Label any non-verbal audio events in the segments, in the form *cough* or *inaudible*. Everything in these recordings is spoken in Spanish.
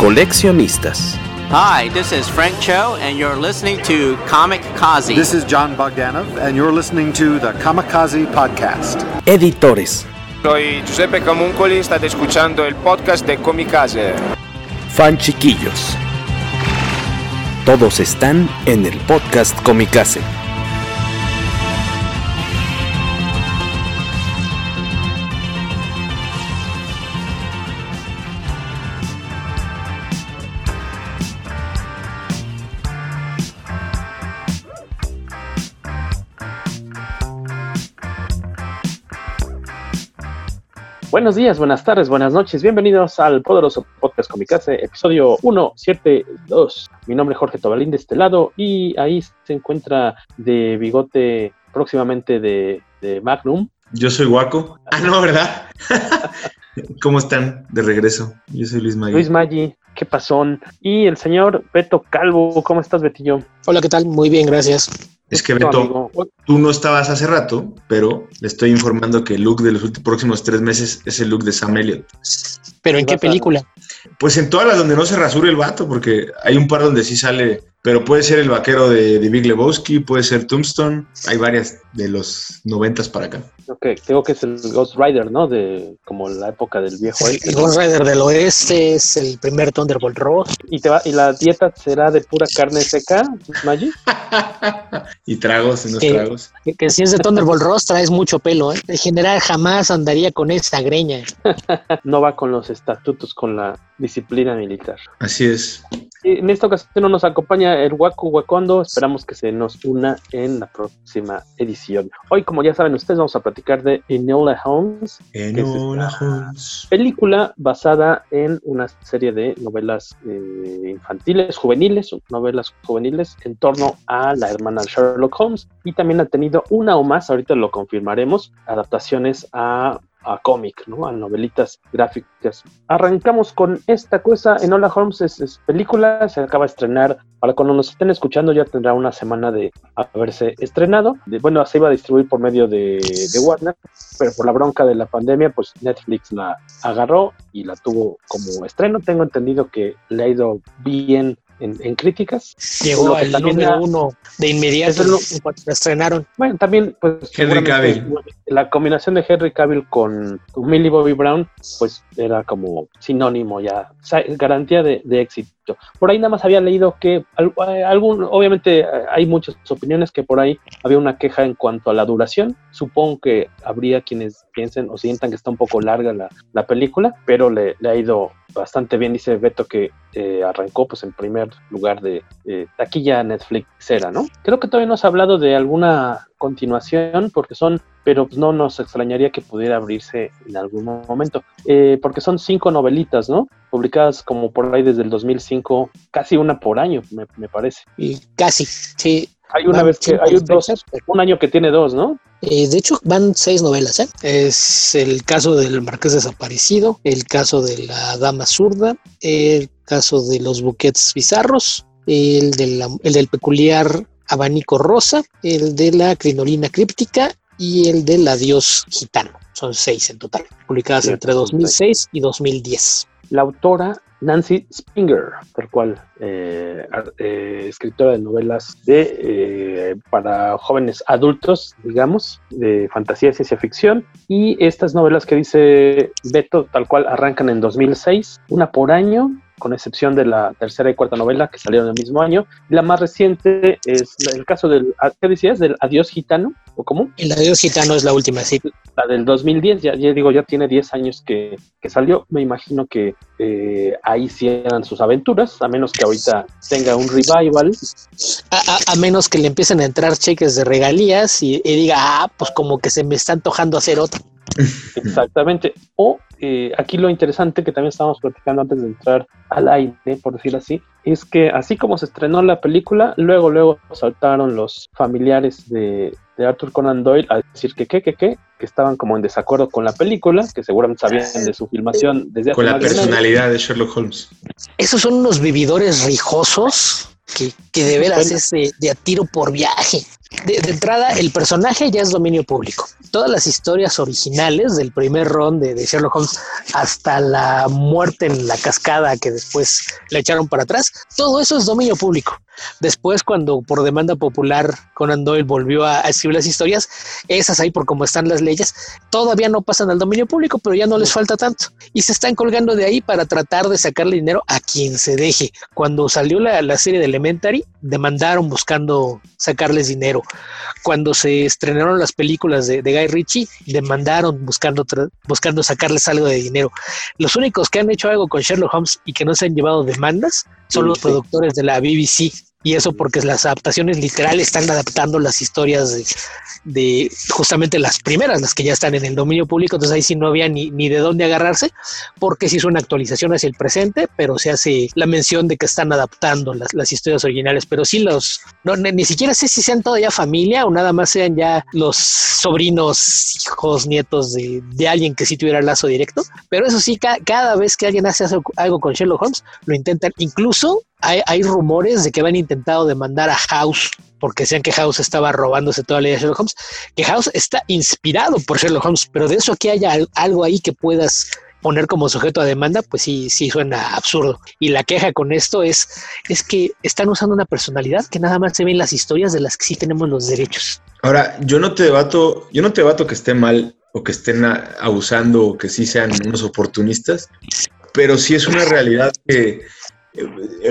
Coleccionistas. Hi, this is Frank Cho, and you're listening to Comic Kazi. This is John Bogdanov, and you're listening to the Kamikaze Podcast. Editores. Soy Giuseppe Camuncoli, state escuchando el podcast de Comicase. Fan chiquillos. Todos están en el podcast Comicase. Buenos días, buenas tardes, buenas noches. Bienvenidos al poderoso podcast Comicase, episodio 172. Mi nombre es Jorge Tobalín de este lado y ahí se encuentra de bigote próximamente de, de Magnum. Yo soy Guaco. Ah, no, ¿verdad? *laughs* ¿Cómo están? De regreso. Yo soy Luis Maggi. Luis Maggi, qué pasón. Y el señor Beto Calvo, ¿cómo estás, Betillo? Hola, ¿qué tal? Muy bien, gracias. Es que Beto, tú no estabas hace rato, pero le estoy informando que el look de los últimos, próximos tres meses es el look de Sam Elliott. ¿Pero en qué película? Pues en todas las donde no se rasure el vato, porque hay un par donde sí sale, pero puede ser el vaquero de, de Big Lebowski, puede ser Tombstone, hay varias de los noventas para acá. Ok, tengo que es el Ghost Rider, ¿no? De como la época del viejo. El, el Ghost Rider del oeste es el primer Thunderbolt Ross. ¿Y, te va, ¿Y la dieta será de pura carne seca, Maggi? *laughs* y tragos, unos que, tragos. Que, que, si es de Thunderbolt Ross traes mucho pelo, ¿eh? El general jamás andaría con esa greña. *laughs* no va con los estatutos, con la disciplina militar. Así es. En esta ocasión nos acompaña el Waku Wakondo. Esperamos que se nos una en la próxima edición. Hoy, como ya saben ustedes, vamos a platicar de Enola Holmes. Enola es Holmes. Película basada en una serie de novelas eh, infantiles, juveniles, novelas juveniles en torno a la hermana Sherlock Holmes. Y también ha tenido una o más, ahorita lo confirmaremos, adaptaciones a a cómic, ¿no? A novelitas gráficas. Arrancamos con esta cosa. Enola Holmes es, es, película, se acaba de estrenar. Para cuando nos estén escuchando ya tendrá una semana de haberse estrenado. De, bueno, se iba a distribuir por medio de, de, Warner, pero por la bronca de la pandemia, pues Netflix la agarró y la tuvo como estreno. Tengo entendido que le ha ido bien en, en, críticas. Llegó al número uno de inmediato lo, en cuanto la estrenaron. Bueno, también pues Henry Cavill. la combinación de Henry Cavill con, con Millie Bobby Brown pues era como sinónimo ya, garantía de, de, éxito. Por ahí nada más había leído que algún, obviamente hay muchas opiniones que por ahí había una queja en cuanto a la duración. Supongo que habría quienes piensen o sientan que está un poco larga la, la película, pero le, le ha ido bastante bien, dice Beto que eh, arrancó pues en primer lugar de eh, taquilla Netflixera, ¿no? Creo que todavía no has hablado de alguna continuación porque son, pero pues, no nos extrañaría que pudiera abrirse en algún momento, eh, porque son cinco novelitas, ¿no? Publicadas como por ahí desde el 2005, casi una por año, me, me parece. Y casi, sí. Hay una vez que hay un, dos, un año que tiene dos, ¿no? Eh, de hecho, van seis novelas. ¿eh? Es el caso del Marqués Desaparecido, el caso de la Dama Zurda, el caso de los buquets bizarros, el, de la, el del peculiar abanico rosa, el de la crinolina críptica y el del adiós gitano. Son seis en total, publicadas sí, entre 2006 y 2010. La autora Nancy Springer, tal cual, eh, eh, escritora de novelas de eh, para jóvenes adultos, digamos, de fantasía y ciencia ficción. Y estas novelas que dice Beto, tal cual, arrancan en 2006, una por año, con excepción de la tercera y cuarta novela que salieron el mismo año. La más reciente es el caso del, ¿qué decías? Del Adiós Gitano, ¿o cómo? El Adiós Gitano es la última, sí. La del 2010, ya, ya digo, ya tiene 10 años que, que salió. Me imagino que eh, ahí cierran sus aventuras, a menos que ahorita tenga un revival. A, a, a menos que le empiecen a entrar cheques de regalías y, y diga, ah, pues como que se me está antojando hacer otro. Exactamente. O eh, aquí lo interesante que también estábamos platicando antes de entrar al aire, por decir así, es que así como se estrenó la película, luego, luego saltaron los familiares de, de Arthur Conan Doyle a decir que qué, que qué, que estaban como en desacuerdo con la película, que seguramente sabían de su filmación desde hace Con la personalidad de Sherlock Holmes. Esos son unos vividores rijosos que, que de veras es de, de a tiro por viaje. De, entrada, el personaje ya es dominio público. Todas las historias originales del primer ron de, Sherlock Holmes hasta la muerte en la cascada que después le echaron para atrás, todo eso es dominio público. Después, cuando por demanda popular Conan Doyle volvió a, a escribir las historias, esas ahí por cómo están las leyes, todavía no pasan al dominio público, pero ya no les falta tanto. Y se están colgando de ahí para tratar de sacarle dinero a quien se deje. Cuando salió la, la serie de Elementary, demandaron buscando sacarles dinero. Cuando se estrenaron las películas de, de Guy Ritchie, demandaron buscando, buscando sacarles algo de dinero. Los únicos que han hecho algo con Sherlock Holmes y que no se han llevado demandas son los productores de la BBC. Y eso porque las adaptaciones literales están adaptando las historias de, justamente las primeras, las que ya están en el dominio público. Entonces ahí sí no había ni, ni de dónde agarrarse, porque se hizo una actualización hacia el presente, pero se hace la mención de que están adaptando las, las historias originales. Pero sí los, no, ni, siquiera sé si sean todavía familia o nada más sean ya los sobrinos, hijos, nietos de, de alguien que sí tuviera lazo directo. Pero eso sí, ca- cada vez que alguien hace algo con Sherlock Holmes, lo intentan. Incluso hay, rumores de que habían intentado demandar a House porque decían que House estaba robándose toda la idea de Sherlock Holmes, que House está inspirado por Sherlock Holmes, pero de eso que haya al- algo ahí que puedas poner como sujeto a demanda, pues sí, sí suena absurdo. Y la queja con esto es, es que están usando una personalidad que nada más se ve en las historias de las que sí tenemos los derechos. Ahora, yo no te debato, yo no te debato que esté mal o que estén abusando o que sí sean unos oportunistas, pero sí es una realidad que,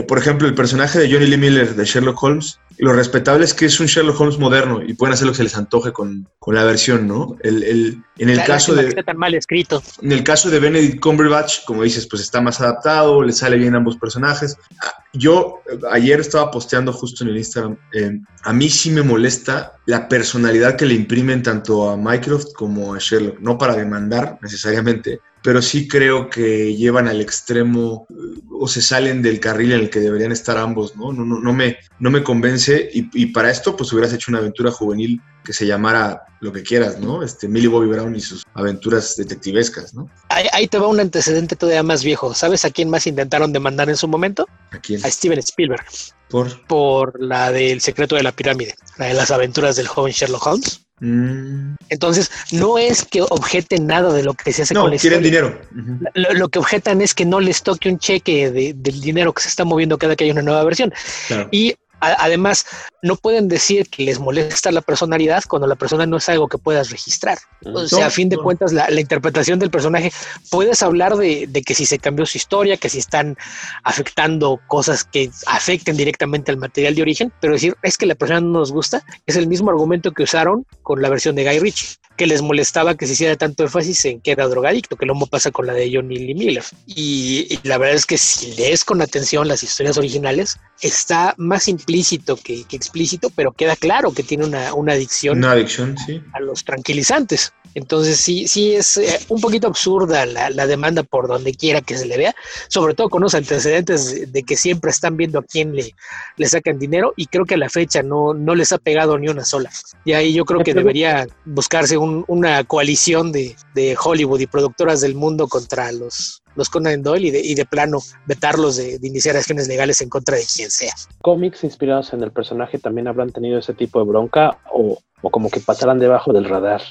por ejemplo, el personaje de Johnny Lee Miller de Sherlock Holmes, lo respetable es que es un Sherlock Holmes moderno y pueden hacer lo que se les antoje con, con la versión, ¿no? El, el- en el caso de... tan mal escrito. En el caso de Benedict Cumberbatch, como dices, pues está más adaptado, le sale bien a ambos personajes. Ah, Yo eh, ayer estaba posteando justo en el Instagram, eh, a mí sí me molesta la personalidad que le imprimen tanto a Mycroft como a Sherlock, no para demandar necesariamente, pero sí creo que llevan al extremo o se salen del carril en el que deberían estar ambos, ¿no? No, no, no, me, no me convence y, y para esto pues hubieras hecho una aventura juvenil que se llamara lo que quieras, ¿no? Este Millie Bobby Brown y sus aventuras detectivescas, ¿no? Ahí, ahí te va un antecedente todavía más viejo. ¿Sabes a quién más intentaron demandar en su momento? ¿A quién? A Steven Spielberg. Por. Por la del secreto de la pirámide, la de las aventuras del joven Sherlock Holmes. Mm, Entonces, no es que objeten nada de lo que se hace no, con la quieren historia. dinero. Lo, lo que objetan es que no les toque un cheque de- del dinero que se está moviendo cada que hay una nueva versión. Claro. Y además, no pueden decir que les molesta la personalidad cuando la persona no es algo que puedas registrar. O sea, a fin de cuentas, la, la interpretación del personaje, puedes hablar de, de que si se cambió su historia, que si están afectando cosas que afecten directamente al material de origen, pero decir es que la persona no nos gusta, es el mismo argumento que usaron con la versión de Guy Ritchie, que les molestaba que se hiciera tanto énfasis en que era drogadicto, que lo mismo pasa con la de Johnny Lee Miller. Y, y la verdad es que si lees con atención las historias originales, está más implícito que, que explícito, pero queda claro que tiene una, una adicción Una adicción, sí. a los tranquilizantes. Entonces sí, sí es eh, un poquito absurda la, la demanda por donde quiera que se le vea, sobre todo con los antecedentes de, de que siempre están viendo a quién le, le sacan dinero y creo que a la fecha no, no les ha pegado ni una sola. Y ahí yo creo que debería buscarse un- una coalición de, de Hollywood y productoras del mundo contra los, los Conan Doyle y de, y de plano vetarlos de, de iniciar acciones legales en contra de quien sea. ¿Cómics inspirados en el personaje también habrán tenido ese tipo de bronca o, o como que pasarán debajo del radar?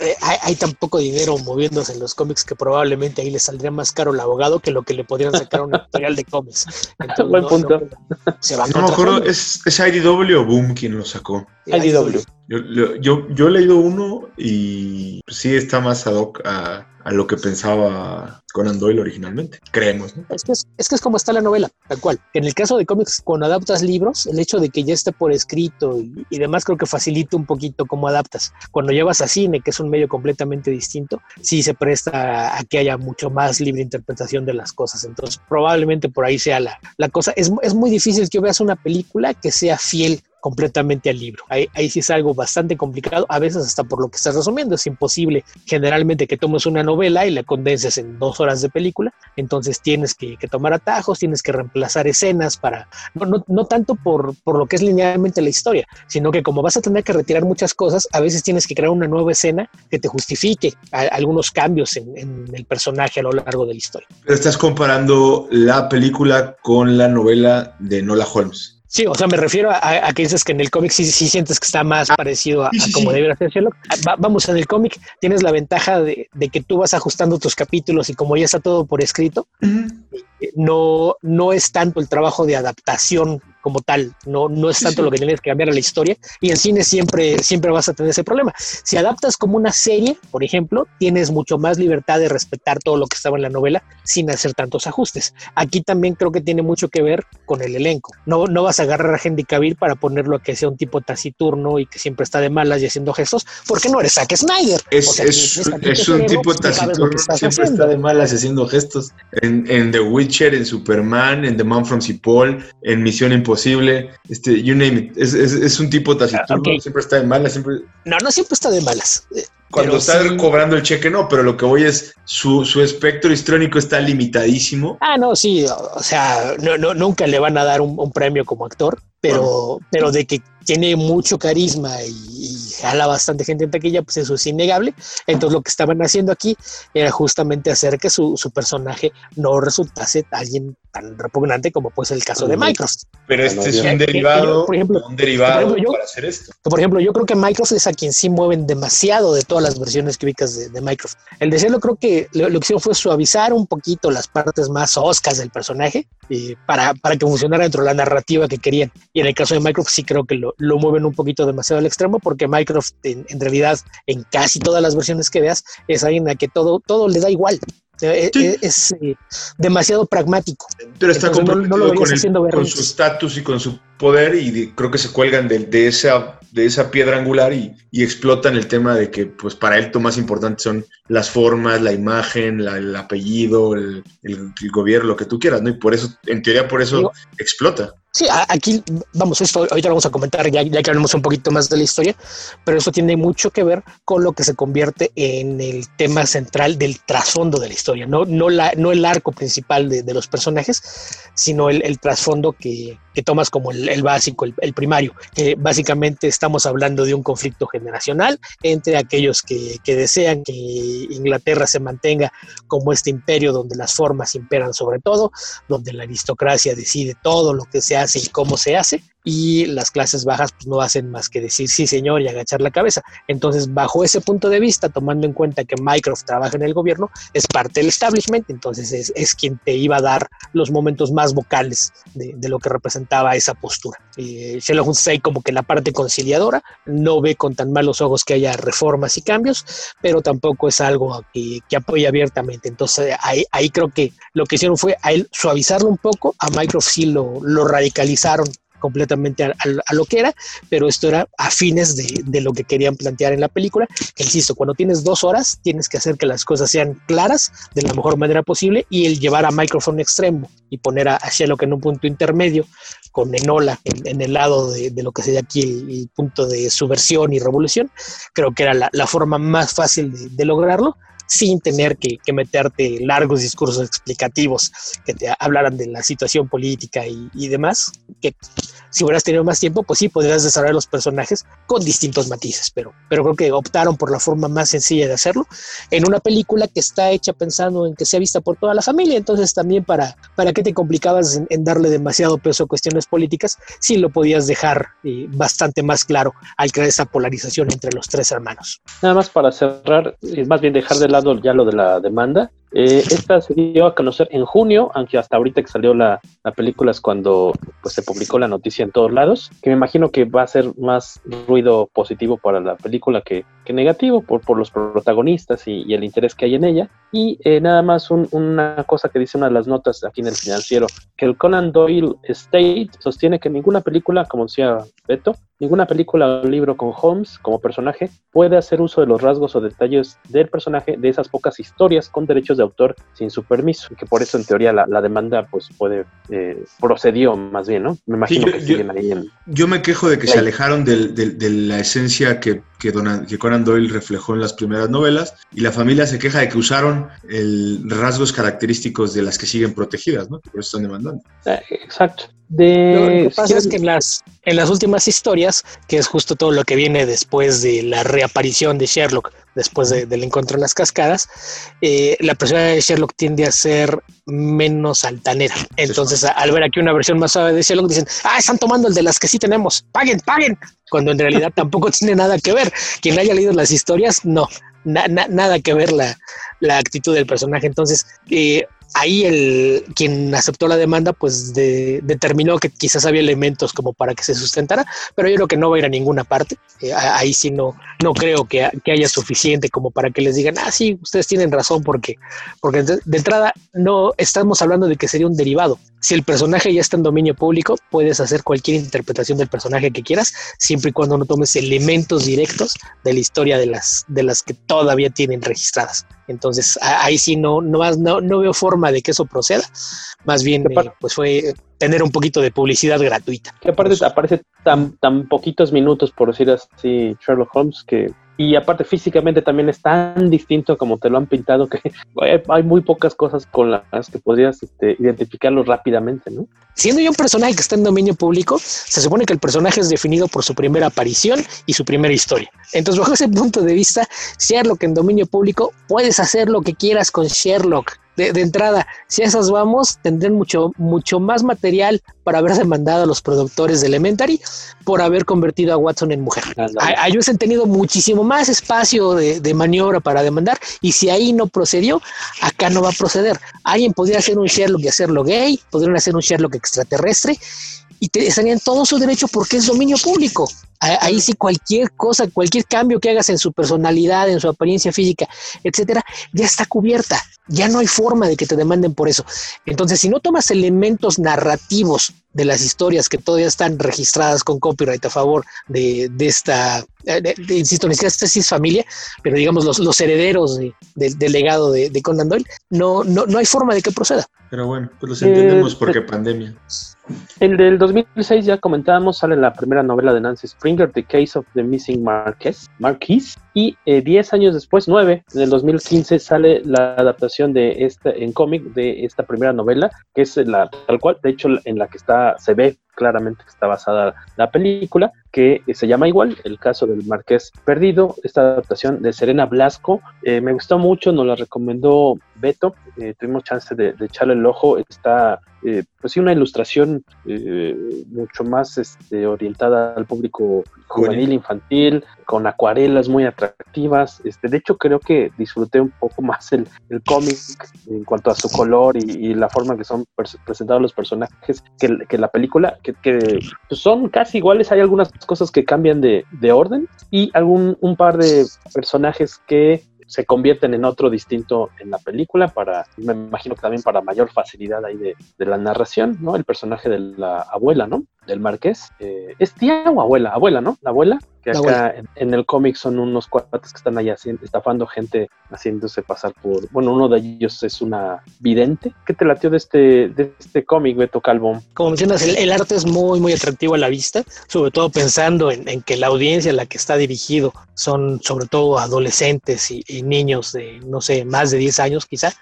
Eh, hay, hay tan poco dinero moviéndose en los cómics que probablemente ahí le saldría más caro el abogado que lo que le podrían sacar a un editorial de cómics. *laughs* Entonces, Buen no- punto. no- se va No me acuerdo. ¿es, ¿es IDW o Boom quien lo sacó? IDW. Yo, yo, yo, he leído uno y sí está más ad hoc a, lo que pensaba Conan Doyle originalmente. Creemos, ¿no? Es que es, que es como está la novela, tal cual. En el caso de cómics, cuando adaptas libros, el hecho de que ya esté por escrito y, y demás creo que facilita un poquito cómo adaptas. Cuando llevas a cine, que es un medio completamente distinto, sí se presta a que haya mucho más libre interpretación de las cosas. Entonces, probablemente por ahí sea la, la cosa. Es, es muy difícil que veas una película que sea fiel completamente al libro. Ahí, sí es algo bastante complicado, a veces hasta por lo que estás resumiendo, es imposible generalmente que tomes una novela y la condenses en dos horas de película, entonces tienes que, que tomar atajos, tienes que reemplazar escenas para, no, no, no tanto por, por, lo que es linealmente la historia, sino que como vas a tener que retirar muchas cosas, a veces tienes que crear una nueva escena que te justifique a, algunos cambios en, en, el personaje a lo largo de la historia. Pero estás comparando la película con la novela de Nola Holmes. Sí, o sea, me refiero a, a, que dices que en el cómic sí, sí, sientes que está más ah, parecido a, sí, sí, a como debería ser Sherlock. Va, vamos, en el cómic tienes la ventaja de, de, que tú vas ajustando tus capítulos y como ya está todo por escrito, uh -huh. no, no es tanto el trabajo de adaptación como tal, no, no es tanto lo que tienes que cambiar a la historia y en cine siempre, siempre vas a tener ese problema. Si adaptas como una serie, por ejemplo, tienes mucho más libertad de respetar todo lo que estaba en la novela sin hacer tantos ajustes. Aquí también creo que tiene mucho que ver con el elenco. No, no vas a agarrar a Henry Cavill para ponerlo a que sea un tipo taciturno y que siempre está de malas y haciendo gestos, porque no eres Zack Snyder. Es, o sea, es, es, es un tipo taciturno, siempre haciendo. está de malas haciendo gestos. En, en, The Witcher, en Superman, en The Man from Cipoll, en Misión Imposible posible, este, you name it. Es, es, es un tipo taciturno, okay. siempre está de malas, siempre. No, no siempre está de malas. Cuando está sí. cobrando el cheque, no, pero lo que voy es su, su espectro histrónico está limitadísimo. Ah, no, sí, o sea, no, no, nunca le van a dar un, un premio como actor, pero, pero de que tiene mucho carisma y, y, jala bastante gente en taquilla, pues eso es innegable. Entonces lo que estaban haciendo aquí era justamente hacer que su, su personaje no resultase alguien tan repugnante como pues el caso de Microsoft. Pero este es un derivado, por ejemplo, un derivado por ejemplo, yo, para hacer esto. Por ejemplo, yo creo que Microsoft es a quien sí mueven demasiado de todas las versiones que ubicas de, de Microsoft. El de serlo creo que lo, lo, que hicieron fue suavizar un poquito las partes más oscas del personaje y para, para que funcionara dentro de la narrativa que querían. Y en el caso de Microsoft sí creo que lo, lo mueven un poquito demasiado al extremo porque Microsoft en, en, realidad en casi todas las versiones que veas es alguien a que todo, todo le da igual. Eh, sí. Es, es eh, demasiado pragmático. Pero está Entonces, comprometido no, no con, el, con su estatus y con su poder y de, creo que se cuelgan de, de, esa, de esa piedra angular y, y, explotan el tema de que pues para él lo más importante son las formas, la imagen, la, el apellido, el, el, el, gobierno, lo que tú quieras, ¿no? Y por eso, en teoría, por eso Digo, explota. Sí, aquí, vamos, esto ahorita vamos a comentar ya, ya que hablemos un poquito más de la historia, pero eso tiene mucho que ver con lo que se convierte en el tema central del trasfondo de la historia, no, no, la, no el arco principal de, de los personajes, sino el, el trasfondo que, que, tomas como el, el básico, el, el, primario. que básicamente estamos hablando de un conflicto generacional entre aquellos que, que desean que Inglaterra se mantenga como este imperio donde las formas imperan sobre todo, donde la aristocracia decide todo lo que se hace hace y cómo se hace, y las clases bajas pues, no hacen más que decir sí señor y agachar la cabeza. Entonces, bajo ese punto de vista, tomando en cuenta que Microsoft trabaja en el gobierno, es parte del establishment, entonces es, es quien te iba a dar los momentos más vocales de, lo que representaba esa postura. Eh, Sherlock ahí como que la parte conciliadora, no ve con tan malos ojos que haya reformas y cambios, pero tampoco es algo que, que apoya abiertamente. Entonces, ahí, creo que lo que hicieron fue a él suavizarlo un poco, a Microsoft sí lo, lo radicalizaron completamente a, lo que era, pero esto era a fines de, lo que querían plantear en la película. Insisto, cuando tienes dos horas, tienes que hacer que las cosas sean claras de la mejor manera posible y el llevar a micrófono extremo y poner a, a Sherlock en un punto intermedio con Enola en, en el lado de, lo que sería aquí el, punto de subversión y revolución, creo que era la, forma más fácil de, lograrlo sin tener que, que, meterte largos discursos explicativos que te hablaran de la situación política y, y, demás, que si hubieras tenido más tiempo, pues sí, podrías desarrollar los personajes con distintos matices, pero, pero creo que optaron por la forma más sencilla de hacerlo en una película que está hecha pensando en que sea vista por toda la familia, entonces también para, para qué te complicabas en, darle demasiado peso a cuestiones políticas, sí lo podías dejar eh, bastante más claro al crear esa polarización entre los tres hermanos. Nada más para cerrar, más bien dejar de lado ya lo de la demanda. Eh, esta se dio a conocer en junio, aunque hasta ahorita que salió la, la, película es cuando pues, se publicó la noticia en todos lados, que me imagino que va a ser más ruido positivo para la película que, que negativo por, por los protagonistas y, y, el interés que hay en ella. Y eh, nada más una cosa que dice una de las notas aquí en el financiero, que el Conan Doyle State sostiene que ninguna película, como decía Beto, ninguna película o libro con Holmes como personaje puede hacer uso de los rasgos o detalles del personaje de esas pocas historias con derechos de autor sin su permiso, y que por eso en teoría la, demanda pues puede, eh, procedió más bien, ¿no? Me imagino que siguen ahí en... Yo me quejo de que se alejaron de la esencia que, que, que, Conan Doyle reflejó en las primeras novelas, y la familia se queja de que usaron el rasgos característicos de las que siguen protegidas, ¿no? Por eso están demandando. Eh, exacto. De... Lo que pasa es que en las, en las últimas historias, que es justo todo lo que viene después de la reaparición de Sherlock, después del encuentro en las cascadas, eh, la persona de Sherlock tiende a ser menos altanera. Entonces, al ver aquí una versión más suave de Sherlock, dicen, ah, están tomando el de las que sí tenemos, paguen, paguen, cuando en realidad *laughs* tampoco tiene nada que ver. Quien haya leído las historias, no, nada que ver la, la, actitud del personaje. Entonces, eh, ahí el quien aceptó la demanda pues determinó que quizás había elementos como para que se sustentara, pero yo creo que no va a ir a ninguna parte. Eh, ahí sí no, no creo que, haya suficiente como para que les digan, ah, sí, ustedes tienen razón porque, porque de entrada no estamos hablando de que sería un derivado. Si el personaje ya está en dominio público, puedes hacer cualquier interpretación del personaje que quieras, siempre y cuando no tomes elementos directos de la historia de las, de las que todavía tienen registradas. Entonces, ahí sí no, no, no, no veo forma de que eso proceda. Más bien, eh, pues fue tener un poquito de publicidad gratuita. Que aparte aparece tan, tan poquitos minutos, por decir así, Sherlock Holmes, que y aparte físicamente también es tan distinto como te lo han pintado que *laughs* hay muy pocas cosas con las que podrías este, identificarlo rápidamente, ¿no? Siendo yo un personaje que está en dominio público, se supone que el personaje es definido por su primera aparición y su primera historia. Entonces, bajo ese punto de vista, Sherlock en dominio público, puedes hacer lo que quieras con Sherlock de, entrada, si a esas vamos, tendrían mucho, mucho más material para haber demandado a los productores de Elementary por haber convertido a Watson en mujer. A, ellos han tenido muchísimo más espacio de, de, maniobra para demandar y si ahí no procedió, acá no va a proceder. Alguien podría hacer un Sherlock y hacerlo gay, podrían hacer un Sherlock extraterrestre y te estarían todo su derecho porque es dominio público. Ahí sí cualquier cosa, cualquier cambio que hagas en su personalidad, en su apariencia física, etcétera, ya está cubierta. Ya no hay forma de que te demanden por eso. Entonces, si no tomas elementos narrativos de las historias que todavía están registradas con copyright a favor de, esta, eh, insisto, ni siquiera esta es familia, pero digamos los, los herederos del legado de, Conan Doyle, no, no, no hay forma de que proceda. Pero bueno, pues los entendemos eh, porque pandemia. El del 2006 ya comentábamos, sale la primera novela de Nancy Springer, The Case of the Missing Marquess, Marquis, y 10 eh, años después, 9, en el 2015 sale la adaptación de este en cómic de esta primera novela, que es la tal cual, de hecho en la que está se ve claramente está basada la película, que se llama igual, el caso del Marqués Perdido, esta adaptación de Serena Blasco. Eh, me gustó mucho, nos la recomendó Beto, eh, tuvimos chance de, echarle el ojo, está eh, pues sí una ilustración mucho más este, orientada al público juvenil, infantil, con acuarelas muy atractivas. Este, de hecho, creo que disfruté un poco más el, el cómic en cuanto a su color y, la forma que son presentados los personajes que, que la película, que, que pues, son casi iguales. Hay algunas cosas que cambian de, de orden y algún un par de personajes que se convierten en otro distinto en la película para, me imagino que también para mayor facilidad ahí de, de la narración, ¿no? El personaje de la abuela, ¿no? Del marqués. Eh, ¿Es tía o abuela? Abuela, ¿no? La abuela, que acá en, el cómic son unos cuates que están ahí estafando gente, haciéndose pasar por, bueno, uno de ellos es una vidente. ¿Qué te latió de este, de este cómic, Beto Calvo? Como mencionas, el, arte es muy, muy atractivo a la vista, sobre todo pensando en, que la audiencia a la que está dirigido son sobre todo adolescentes y, y niños de, no sé, más de 10 años quizá.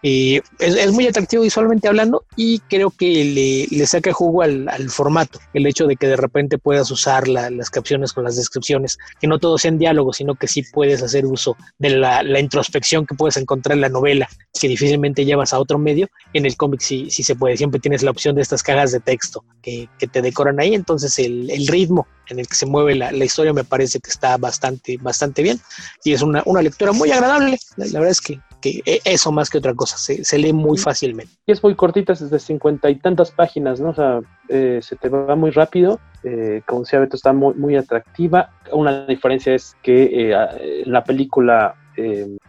Y es, muy atractivo visualmente hablando y creo que le, saca jugo al, formato. El hecho de que de repente puedas usar las capciones con las descripciones, que no todo en diálogo, sino que sí puedes hacer uso de la, introspección que puedes encontrar en la novela, que difícilmente llevas a otro medio. En el cómic sí, sí se puede, siempre tienes la opción de estas cajas de texto que, te decoran ahí. Entonces el, ritmo en el que se mueve la, historia me parece que está bastante, bastante bien y es una, una lectura muy agradable. la verdad es que que e, eso más que otra cosa, se, lee muy fácilmente. Y es muy cortita, es de cincuenta y tantas páginas, ¿no? O sea, eh, se te va muy rápido, eh, como decía Beto, está muy, muy atractiva. Una diferencia es que eh, en la película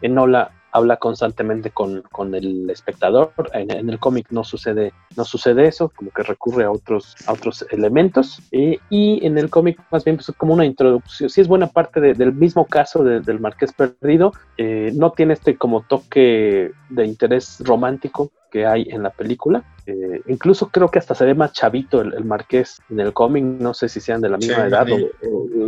Enola habla constantemente con, el espectador. En, el cómic no sucede, no sucede eso, como que recurre a otros, a otros elementos. Eh, y en el cómic más bien pues, como una introducción, sí es buena parte del mismo caso del Marqués Perdido, eh, no tiene este como toque de interés romántico que hay en la película. Eh, incluso creo que hasta se ve más chavito el, marqués en el cómic, no sé si sean de la misma edad o,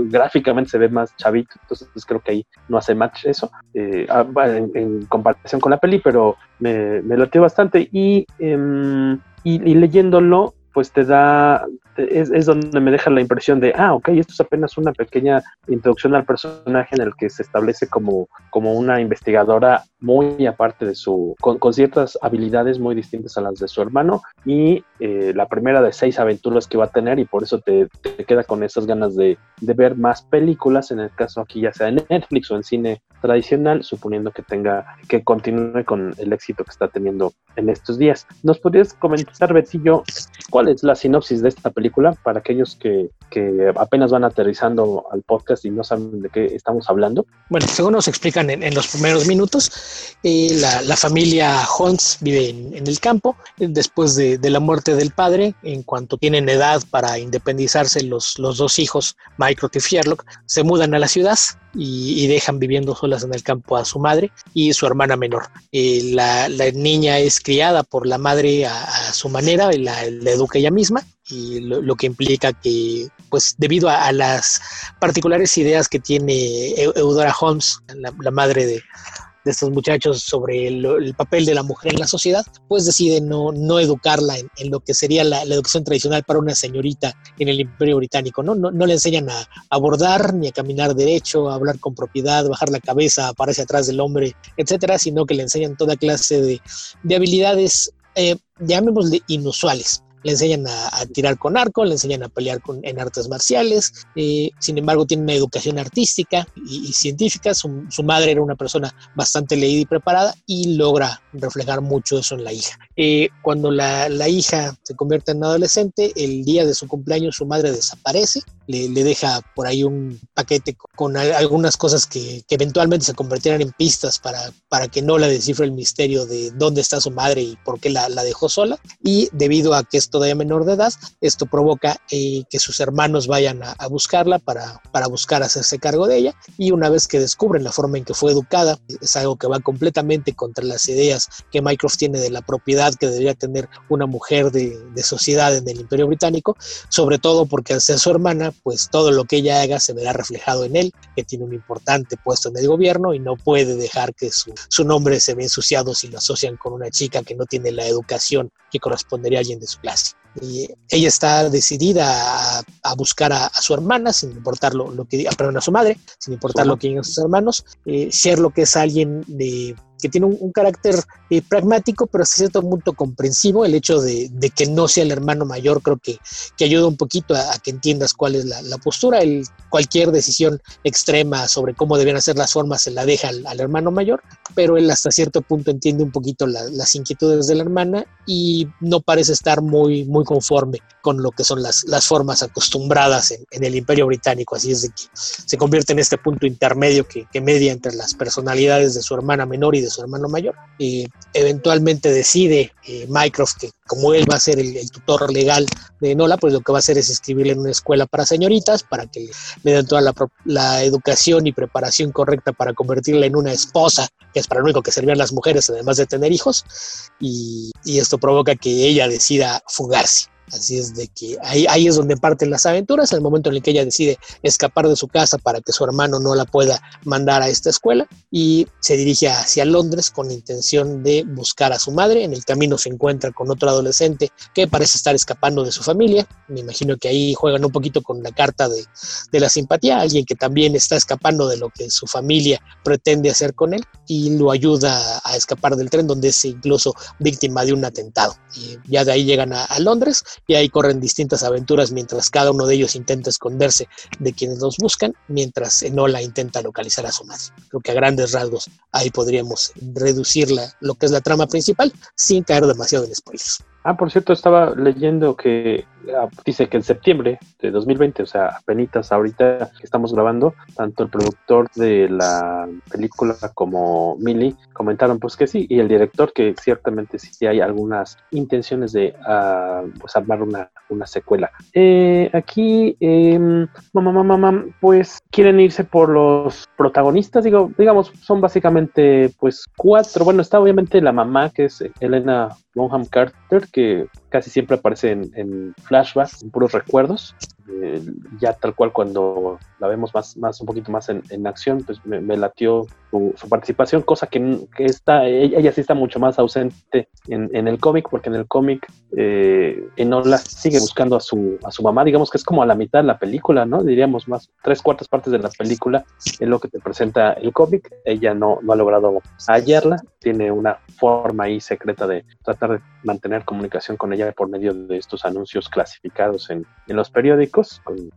gráficamente se ve más chavito, entonces creo que ahí no hace match eso eh, ah, en, comparación con la peli, pero me, me latió bastante y, em, y, y leyéndolo pues te da, es, donde me deja la impresión de, ah, ok, esto es apenas una pequeña introducción al personaje en el que se establece como, como una investigadora muy aparte de su, con, ciertas habilidades muy distintas a las de su hermano y eh, la primera de seis aventuras que va a tener y por eso te, queda con esas ganas de, de, ver más películas, en el caso aquí ya sea en Netflix o en cine tradicional, suponiendo que tenga, que continúe con el éxito que está teniendo en estos días. ¿Nos podrías comentar, Betillo, cuál es la sinopsis de esta película para aquellos que, que apenas van aterrizando al podcast y no saben de qué estamos hablando? Bueno, según nos explican en, los primeros minutos, eh, la, familia Holmes vive en, el campo después de, de, la muerte del padre, en cuanto tienen edad para independizarse los, los dos hijos, Mycroft y Sherlock, se mudan a la ciudad y, dejan viviendo solas en el campo a su madre y su hermana menor. Eh, la, niña es criada por la madre a, su manera, la, la, educa ella misma y lo, que implica que, pues debido a, las particulares ideas que tiene Eudora Holmes, la madre de, de estos muchachos sobre el, papel de la mujer en la sociedad, pues deciden no, no educarla en, lo que sería la, educación tradicional para una señorita en el Imperio Británico, ¿no? No, le enseñan a abordar ni a caminar derecho, a hablar con propiedad, bajar la cabeza, pararse atrás del hombre, etcétera, sino que le enseñan toda clase de, habilidades, eh, llamémosle inusuales le enseñan a, tirar con arco, le enseñan a pelear en artes marciales, eh, sin embargo tiene una educación artística y, científica, su, madre era una persona bastante leída y preparada y logra reflejar mucho eso en la hija. Eh, cuando la, hija se convierte en adolescente, el día de su cumpleaños su madre desaparece, le, deja por ahí un paquete con algunas cosas que, eventualmente se convertirán en pistas para, para que no la descifre el misterio de dónde está su madre y por qué la, la dejó sola. Y debido a que todavía menor de edad. Esto provoca eh, que sus hermanos vayan a, buscarla para, para buscar hacerse cargo de ella y una vez que descubren la forma en que fue educada, es algo que va completamente contra las ideas que Mycroft tiene de la propiedad que debería tener una mujer de, de sociedad en el Imperio Británico, sobre todo porque al ser su hermana, pues todo lo que ella haga se verá reflejado en él, que tiene un importante puesto en el gobierno y no puede dejar que su, su nombre se vea ensuciado si lo asocian con una chica que no tiene la educación que correspondería a alguien de su clase. Y ella está decidida a, buscar a, su hermana, sin importar lo, que, perdón, a su madre, sin importar lo que digan sus hermanos. Eh, Sherlock es alguien de que tiene un, carácter eh, pragmático, pero hasta cierto punto comprensivo. El hecho de, que no sea el hermano mayor creo que, que ayuda un poquito a, que entiendas cuál es la, postura. El, cualquier decisión extrema sobre cómo deben hacer las formas se la deja al, hermano mayor, pero él hasta cierto punto entiende un poquito las inquietudes de la hermana y no parece estar muy, muy conforme con lo que son las, las formas acostumbradas en, el imperio británico. Así es de que se convierte en este punto intermedio que, que media entre las personalidades de su hermana menor y de su hermano mayor. Y eventualmente decide eh, Mycroft que como él va a ser el, tutor legal de Nola, pues lo que va a hacer es escribirle en una escuela para señoritas para que le den toda la, educación y preparación correcta para convertirla en una esposa, que es para lo único que servían las mujeres, además de tener hijos. y esto provoca que ella decida fugarse. Así es de que ahí, es donde parten las aventuras, el momento en el que ella decide escapar de su casa para que su hermano no la pueda mandar a esta escuela y se dirige hacia Londres con intención de buscar a su madre. En el camino se encuentra con otro adolescente que parece estar escapando de su familia. Me imagino que ahí juegan un poquito con la carta de, de la simpatía, alguien que también está escapando de lo que su familia pretende hacer con él y lo ayuda a escapar del tren donde es incluso víctima de un atentado. Y ya de ahí llegan a, a Londres y ahí corren distintas aventuras mientras cada uno de ellos intenta esconderse de quienes los buscan, mientras Enola intenta localizar a su madre. Creo que a grandes rasgos ahí podríamos reducir lo que es la trama principal sin caer demasiado en spoilers. Ah, por cierto, estaba leyendo que ah, dice que en septiembre de 2020, o sea, apenas ahorita que estamos grabando, tanto el productor de la película como Millie comentaron pues que sí, y el director que ciertamente sí hay algunas intenciones de uh, pues armar una, una secuela. Eh, aquí, eh, mamá, mamá, mamá, pues quieren irse por los protagonistas, digo, digamos, son básicamente pues cuatro, bueno, está obviamente la mamá que es Elena Bonham Carter, que casi siempre aparece en, en flashbacks, en puros recuerdos. Eh, ya tal cual cuando la vemos más, más un poquito más en, en acción, pues me, latió su, su, participación, cosa que, que está, ella, ella, sí está mucho más ausente en, en el cómic, porque en el cómic eh, Enola sigue buscando a su, a su mamá, digamos que es como a la mitad de la película, ¿no? Diríamos más, tres cuartas partes de la película es lo que te presenta el cómic, ella no, no ha logrado hallarla, tiene una forma ahí secreta de tratar de mantener comunicación con ella por medio de estos anuncios clasificados en, en los periódicos,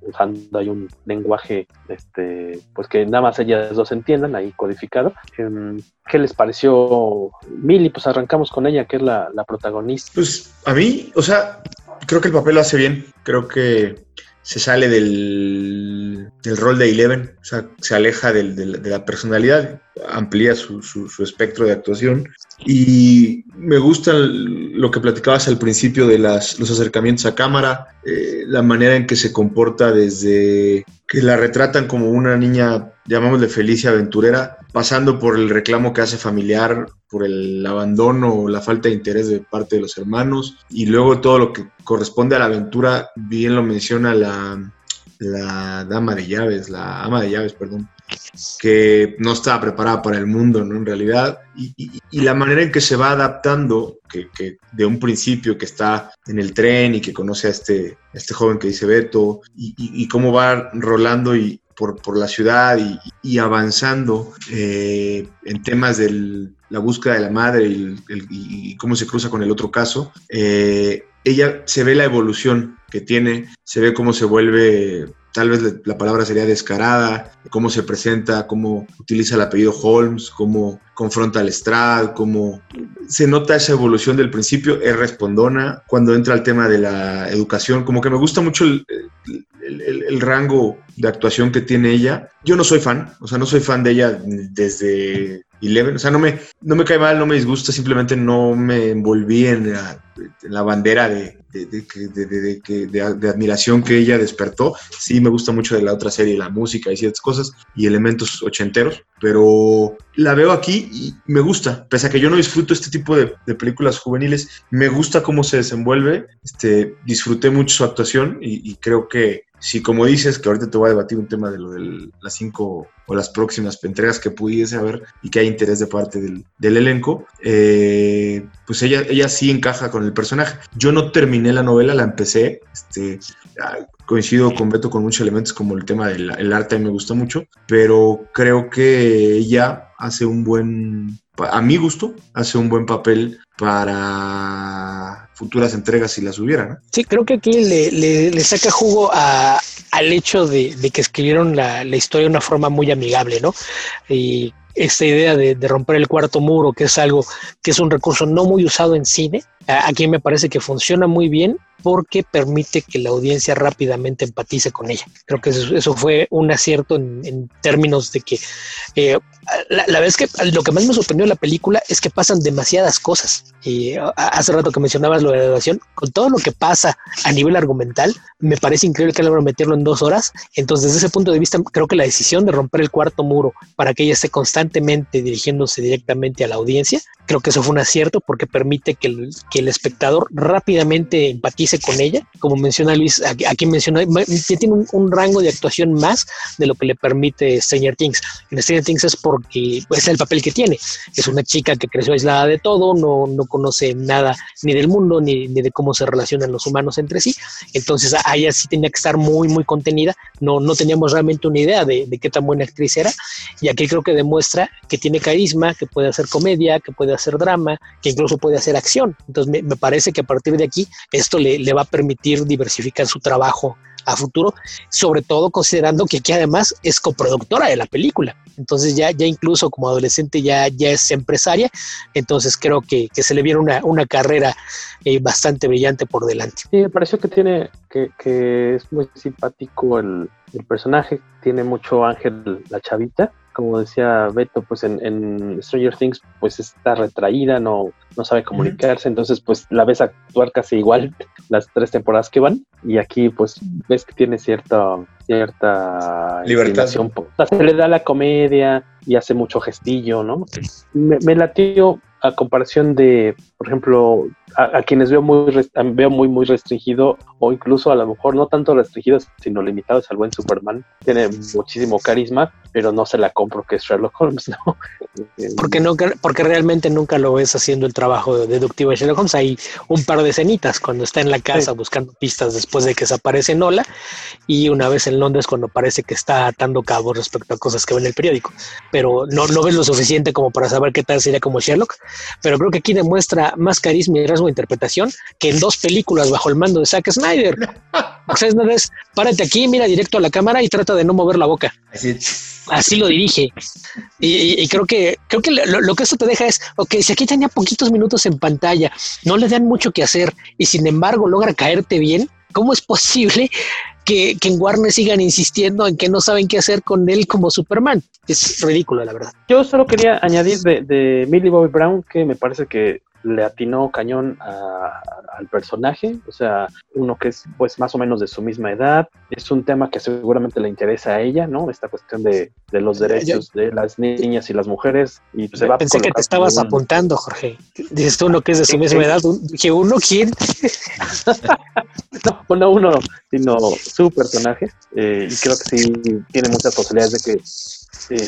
usando ahí un lenguaje este, pues que nada más ellas dos entiendan, ahí codificado. ¿Qué les pareció Milly? Pues arrancamos con ella, que es la, la protagonista. Pues a mí, o sea, creo que el papel lo hace bien, creo que se sale del, del rol de Eleven, o sea, se aleja del, del, de la personalidad, amplía su, su, su, espectro de actuación y me gusta lo que platicabas al principio de las, los acercamientos a cámara, eh, la manera en que se comporta desde que la retratan como una niña, llamámosle feliz y aventurera, pasando por el reclamo que hace familiar, por el abandono o la falta de interés de parte de los hermanos y luego todo lo que corresponde a la aventura, bien lo menciona la, la dama de llaves, la ama de llaves, perdón, que no estaba preparada para el mundo, ¿no? En realidad, y, la manera en que se va adaptando, que, de un principio que está en el tren y que conoce a este, este joven que dice Beto, y, cómo va rolando y por, por la ciudad y, avanzando eh, en temas de la búsqueda de la madre y, cómo se cruza con el otro caso, eh, ella se ve la evolución que tiene, se ve cómo se vuelve tal vez la palabra sería descarada, cómo se presenta, cómo utiliza el apellido Holmes, cómo confronta al Strad, cómo se nota esa evolución del principio, es respondona, cuando entra al tema de la educación, como que me gusta mucho el, el, rango de actuación que tiene ella. Yo no soy fan, o sea, no soy fan de ella desde Eleven, o sea, no me, no me cae mal, no me disgusta, simplemente no me envolví en la bandera de, de, de, de, admiración que ella despertó. Sí, me gusta mucho de la otra serie, la música y ciertas cosas y elementos ochenteros, pero la veo aquí y me gusta, pese a que yo no disfruto este tipo de, películas juveniles, me gusta cómo se desenvuelve, este, disfruté mucho su actuación y, y creo que si como dices, que ahorita te voy a debatir un tema de lo de las cinco o las próximas entregas que pudiese haber y que hay interés de parte del, elenco, eh, pues ella, ella sí encaja con el personaje. Yo no terminé la novela, la empecé, este, coincido con Beto con muchos elementos como el tema del el arte, me gusta mucho, pero creo que ella hace un buen, a mi gusto, hace un buen papel para futuras entregas si las hubiera. Sí, creo que aquí le, le, le saca jugo a, al hecho de, de que escribieron la, la, historia de una forma muy amigable, ¿no? Y esta idea de, de, romper el cuarto muro, que es algo que es un recurso no muy usado en cine, aquí me parece que funciona muy bien porque permite que la audiencia rápidamente empatice con ella. Creo que eso, fue un acierto en, términos de que eh, la, la, vez que lo que más me sorprendió de la película es que pasan demasiadas cosas. Y hace rato que mencionabas lo de la grabación, con todo lo que pasa a nivel argumental, me parece increíble que logran meterlo en dos horas. Entonces, desde ese punto de vista, creo que la decisión de romper el cuarto muro para que ella esté constantemente dirigiéndose directamente a la audiencia, creo que eso fue un acierto porque permite que que el espectador rápidamente empatice con ella. Como menciona Luis, aquí, menciona, tiene un, un, rango de actuación más de lo que le permite Stranger Things. En Stranger Things es porque pues, es el papel que tiene. Es una chica que creció aislada de todo, no, no conoce nada ni del mundo ni, ni, de cómo se relacionan los humanos entre sí. Entonces a ella sí tenía que estar muy, muy contenida. No, no teníamos realmente una idea de, de qué tan buena actriz era. Y aquí creo que demuestra que tiene carisma, que puede hacer comedia, que puede hacer drama, que incluso puede hacer acción. Entonces me, me parece que a partir de aquí esto le, le, va a permitir diversificar su trabajo a futuro, sobre todo considerando que aquí además es coproductora de la película. Entonces ya, ya incluso como adolescente ya, ya es empresaria, entonces creo que, que se le viene una, una carrera eh, bastante brillante por delante. Sí, me pareció que tiene, que, que es muy simpático el, el personaje, tiene mucho ángel la chavita, como decía Beto, pues en, en, Stranger Things, pues está retraída, no, no sabe comunicarse, entonces pues la ves actuar casi igual *laughs* las tres temporadas que van, y aquí pues ves que tiene cierta, cierta libertad. O sea, se le da la comedia y hace mucho gestillo, ¿no? Me, me latió a comparación de, por ejemplo, a, a quienes veo muy, veo muy, muy restringido, o incluso a lo mejor no tanto restringidos, sino limitados al buen Superman. Tiene muchísimo carisma, pero no se la compro que es Sherlock Holmes, *laughs* ¿no? Porque, no, porque realmente nunca lo ves haciendo el trabajo deductivo de Sherlock Holmes. Hay un par de escenitas cuando está en la casa sí. buscando pistas después de que desaparece Nola, y una vez en Londres cuando parece que está atando cabos respecto a cosas que ve en el periódico. Pero no, no ves lo suficiente como para saber qué tal sería como Sherlock. Pero creo que aquí demuestra más carisma y rasgo de interpretación que en dos películas bajo el mando de Zack Snyder. O sea, no es, párate aquí, mira directo a la cámara y trata de no mover la boca. Así, Así lo dirige. Y, y, y, creo que creo que lo, lo, que esto te deja es, ok, si aquí tenía poquitos minutos en pantalla, no le dan mucho que hacer y sin embargo logra caerte bien, ¿cómo es posible que, que, en Warner sigan insistiendo en que no saben qué hacer con él como Superman. Es ridículo, la verdad. Yo solo quería añadir de, de Millie Bobby Brown que me parece que le atinó cañón a, al personaje, o sea, uno que es pues más o menos de su misma edad, es un tema que seguramente le interesa a ella, ¿no? Esta cuestión de, de los derechos Yo, de las niñas y las mujeres. Y se va pensé que te estabas un... apuntando, Jorge. Dices uno que es de su misma edad, dije uno, ¿quién? *laughs* no, no uno, sino su personaje, eh, y creo que sí tiene muchas posibilidades de que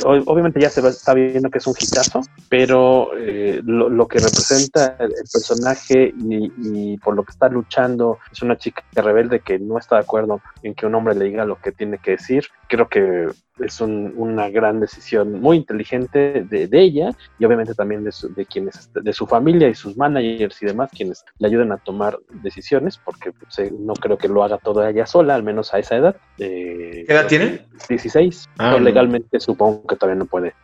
obviamente ya se va, está viendo que es un hitazo, pero eh, lo, que representa el, personaje y, por lo que está luchando es una chica rebelde que no está de acuerdo en que un hombre le diga lo que tiene que decir. Creo que es un, una gran decisión muy inteligente de, de, ella y obviamente también de, su, de quienes de su familia y sus managers y demás quienes le ayuden a tomar decisiones porque pues, no creo que lo haga toda ella sola al menos a esa edad eh, ¿qué edad tiene? 16 ah, no, legalmente supongo que todavía no puede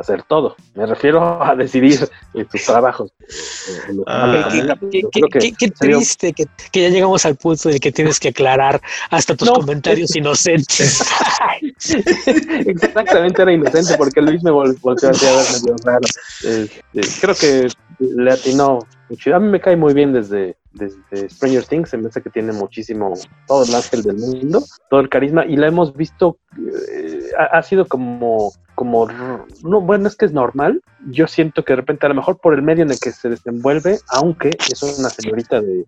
hacer todo. Me refiero a decidir en tus trabajos. Ah, qué, qué, qué, qué triste que, que, ya llegamos al punto de que tienes que aclarar hasta tus no, comentarios inocentes. *laughs* Exactamente, era inocente porque Luis me volteó a ver medio raro. Eh, eh, creo que le atinó mucho. A mí me cae muy bien desde, desde Stranger Things, se me hace que tiene muchísimo, todo el ángel del mundo, todo el carisma, y la hemos visto, eh, ha, ha, sido como, como, no, bueno, es que es normal, yo siento que de repente a lo mejor por el medio en el que se desenvuelve, aunque es una señorita de,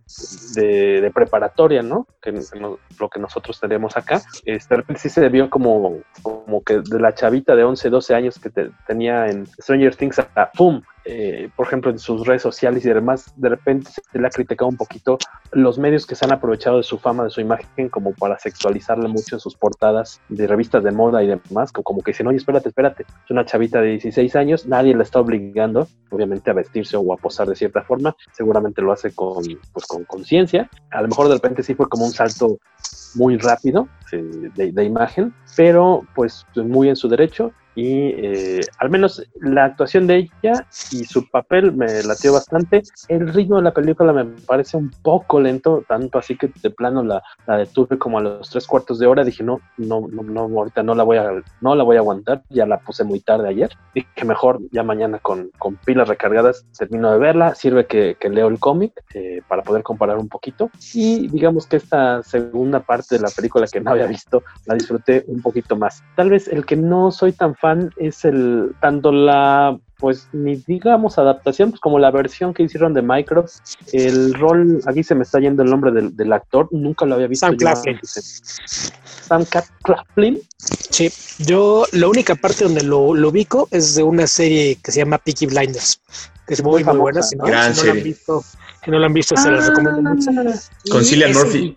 de, de preparatoria, ¿no? Que, que lo que nosotros tenemos acá, este, de repente sí se debió como, como que de la chavita de 11, 12 años que te, tenía en Stranger Things a, ¡pum! Eh, por ejemplo, en sus redes sociales y demás, de repente se le ha criticado un poquito los medios que se han aprovechado de su fama, de su imagen, como para sexualizarle mucho en sus portadas de revistas de moda y demás, como que dicen, oye, espérate, espérate, es una chavita de 16 años, nadie está obligando, obviamente, a vestirse o a posar de cierta forma, seguramente lo hace con pues con conciencia, a lo mejor de repente sí fue como un salto muy rápido de, de imagen, pero pues muy en su derecho y eh, al menos la actuación de ella y su papel me latió bastante. El ritmo de la película me parece un poco lento, tanto así que de plano la, la detuve como a los tres cuartos de hora. Dije, no, no, no, no, ahorita no la voy a, no la voy a aguantar. Ya la puse muy tarde ayer. Dije, mejor ya mañana con, con pilas recargadas termino de verla. Sirve que, que leo el cómic eh, para poder comparar un poquito. Y digamos que esta segunda parte de la película que no había visto, la disfruté un poquito más. Tal vez el que no soy tan fan es el tanto la pues ni digamos adaptación, pues como la versión que hicieron de Microsoft, el rol, aquí se me está yendo el nombre del, del actor, nunca lo había visto. Sam Claflin. Sam Claflin. Sí, yo la única parte donde lo, lo, ubico es de una serie que se llama Peaky Blinders, que es muy, muy, muy buena. Si no, Gran si no, la han visto, si no la han visto, ah, se las recomiendo mucho. Con Cillian Murphy.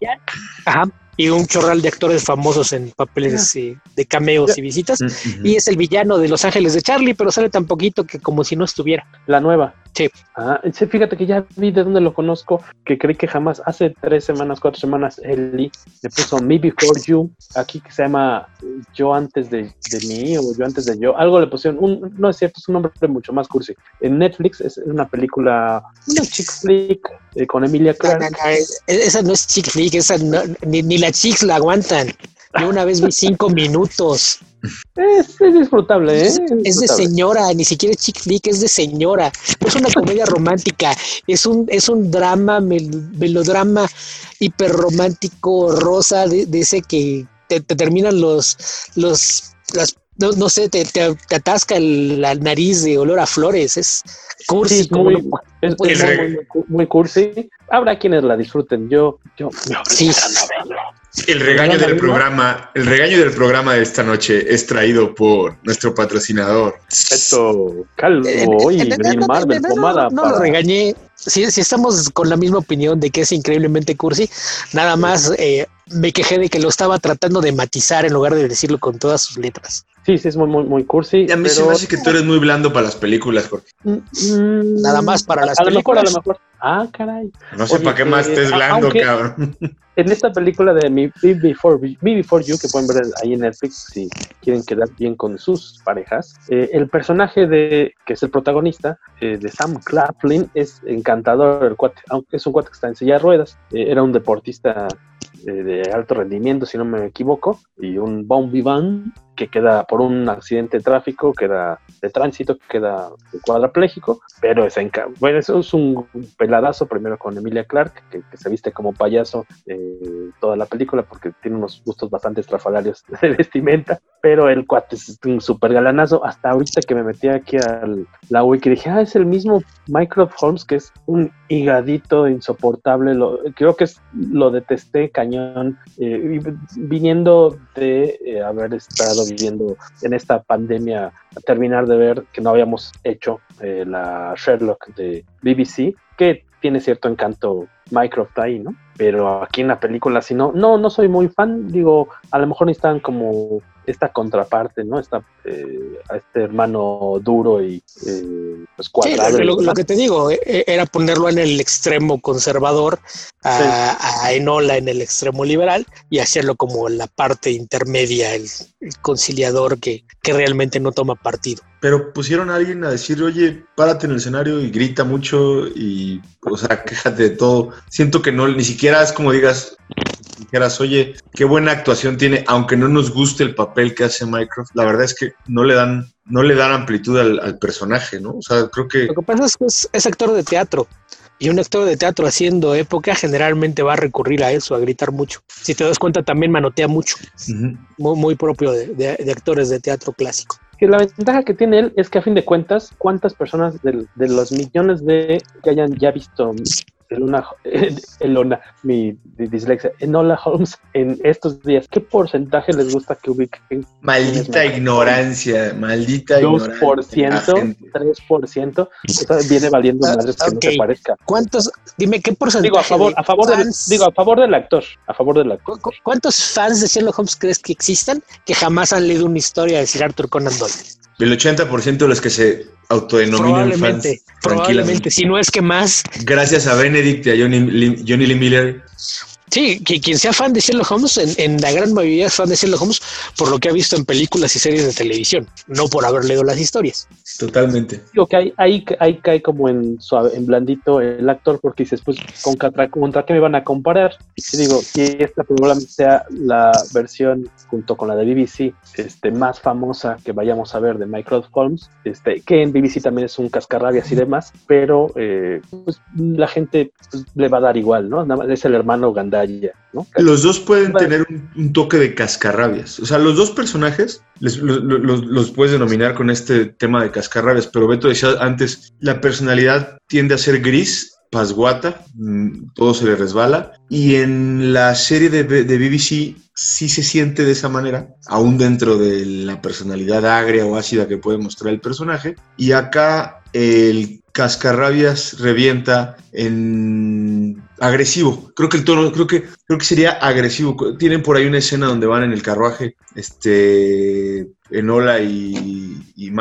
Ajá, y un chorral de actores famosos en papeles eh, de cameos y visitas. Uh -huh. Y es el villano de Los Ángeles de Charlie, pero sale tan poquito que como si no estuviera. La nueva. Sí. Ah, fíjate que ya vi de dónde lo conozco, que creí que jamás, hace tres semanas, cuatro semanas, Eli le puso Me Before You, aquí que se llama Yo antes de, de mí o Yo antes de yo, algo le pusieron, un, no es cierto, es un nombre mucho más cursi. En Netflix es una película, una chick flick eh, con Emilia Clarke. No, no, no, esa no es chick flick, esa no, ni, ni las chicks la aguantan. Yo una vez vi cinco minutos. Es, es disfrutable, ¿eh? Es, es de señora, ni siquiera es chick flick, es de señora. No es una comedia romántica, es un, es un drama, mel, melodrama hiperromántico, rosa, de, de ese que te, te, terminan los, los, las, no, no sé, te, te, te, atasca el, la nariz de olor a flores. Es cursi. Sí, muy, no, es, es muy, muy, muy, cursi. Habrá quienes la disfruten. Yo, yo sí. El regaño del programa, el regaño del programa de esta noche es traído por nuestro patrocinador. Esto, Calvo y Marvel Pomada. No, lo regañé. Si, si, estamos con la misma opinión de que es increíblemente cursi, nada más eh, me quejé de que lo estaba tratando de matizar en lugar de decirlo con todas sus letras. Sí, sí, es muy, muy, muy cursi. Y a mí pero... se me hace que tú eres muy blando para las películas, Jorge. Mm, nada más para las a películas. Lo mejor, a lo mejor. Ah, caray. No sé Oye, para qué más estés blando, aunque, cabrón. En esta película de Me Before, Me Before You, que pueden ver ahí en Netflix si quieren quedar bien con sus parejas, eh, el personaje de que es el protagonista, eh, de Sam Claflin, es encantador el cuate, aunque es un cuate que está en silla de ruedas. Eh, era un deportista de alto rendimiento, si no me equivoco, y un bon vivant que queda por un accidente de tráfico, queda de tránsito, queda cuadrapléjico, pero es, bueno, eso es un peladazo primero con Emilia Clarke, que, que se viste como payaso eh, toda la película porque tiene unos gustos bastante estrafalarios *laughs* de vestimenta, pero el cuate es un súper galanazo. Hasta ahorita que me metí aquí a la wiki dije, ah, es el mismo Mycroft Holmes, que es un higadito insoportable, lo, creo que es, lo detesté cañón, eh, viniendo de eh, haber estado viviendo en esta pandemia, terminar de ver que no habíamos hecho eh, la Sherlock de BBC, que tiene cierto encanto Mycroft ahí, ¿no? Pero aquí en la película, si no, no, no soy muy fan, digo, a lo mejor necesitan como esta contraparte, ¿no? Esta, eh, a este hermano duro y eh, pues cuadrado. Sí, lo, lo, que te digo, eh, era ponerlo en el extremo conservador, a, sí. a, Enola en el extremo liberal y hacerlo como la parte intermedia, el, el conciliador que, que realmente no toma partido pero pusieron a alguien a decir, oye, párate en el escenario y grita mucho y, o sea, *laughs* quéjate de todo. Siento que no, ni siquiera es como digas, dijeras, oye, qué buena actuación tiene, aunque no nos guste el papel que hace Mycroft, la verdad es que no le dan, no le dan amplitud al, al personaje, ¿no? O sea, creo que... Lo que pasa es que es, es actor de teatro. Y un actor de teatro haciendo época generalmente va a recurrir a eso, a gritar mucho. Si te das cuenta, también manotea mucho. Uh -huh. muy, muy, propio de, de, de actores de teatro clásico que la ventaja que tiene él es que a fin de cuentas, cuántas personas de, de los millones de que hayan ya visto Elona, Elona mi dislexia, Enola Holmes en estos días, ¿qué porcentaje les gusta que ubiquen? Maldita ignorancia, maldita 2%, 3%, eso viene valiendo madres que okay. no parezca. ¿Cuántos, dime qué porcentaje? Digo, a favor, a favor, del, digo, a favor del actor, a favor del actor. ¿Cuántos fans de Sherlock Holmes crees que existan que jamás han leído una historia de Sir Arthur Conan Doyle? El 80% de los que se autodenominan probablemente, fans. Probablemente, si no es que más. Gracias a Benedict y a Johnny Johnny Lee Miller. Sí, que quien sea fan de Sherlock Holmes, en, en, la gran mayoría es fan de Sherlock Holmes por lo que ha visto en películas y series de televisión, no por haber leído las historias. Totalmente. Digo que ahí, ahí, ahí cae como en suave, en blandito el actor, porque dices, pues, ¿contra, contra qué me van a comparar? Y digo, si esta probablemente sea la versión junto con la de BBC este, más famosa que vayamos a ver de Mycroft Holmes, este, que en BBC también es un cascarrabias y demás, pero eh, pues, la gente pues, le va a dar igual, ¿no? Nada más es el hermano Los dos pueden bueno. tener un, un, toque de cascarrabias. O sea, los dos personajes les, los, los, los, puedes denominar con este tema de cascarrabias, pero Beto decía antes, la personalidad tiende a ser gris pasguata, mm, todo se le resbala. Y en la serie de, de, BBC sí se siente de esa manera, aún dentro de la personalidad agria o ácida que puede mostrar el personaje. Y acá el cascarrabias revienta en agresivo. Creo que el tono, creo que, creo que sería agresivo. Tienen por ahí una escena donde van en el carruaje, este, Enola y, y.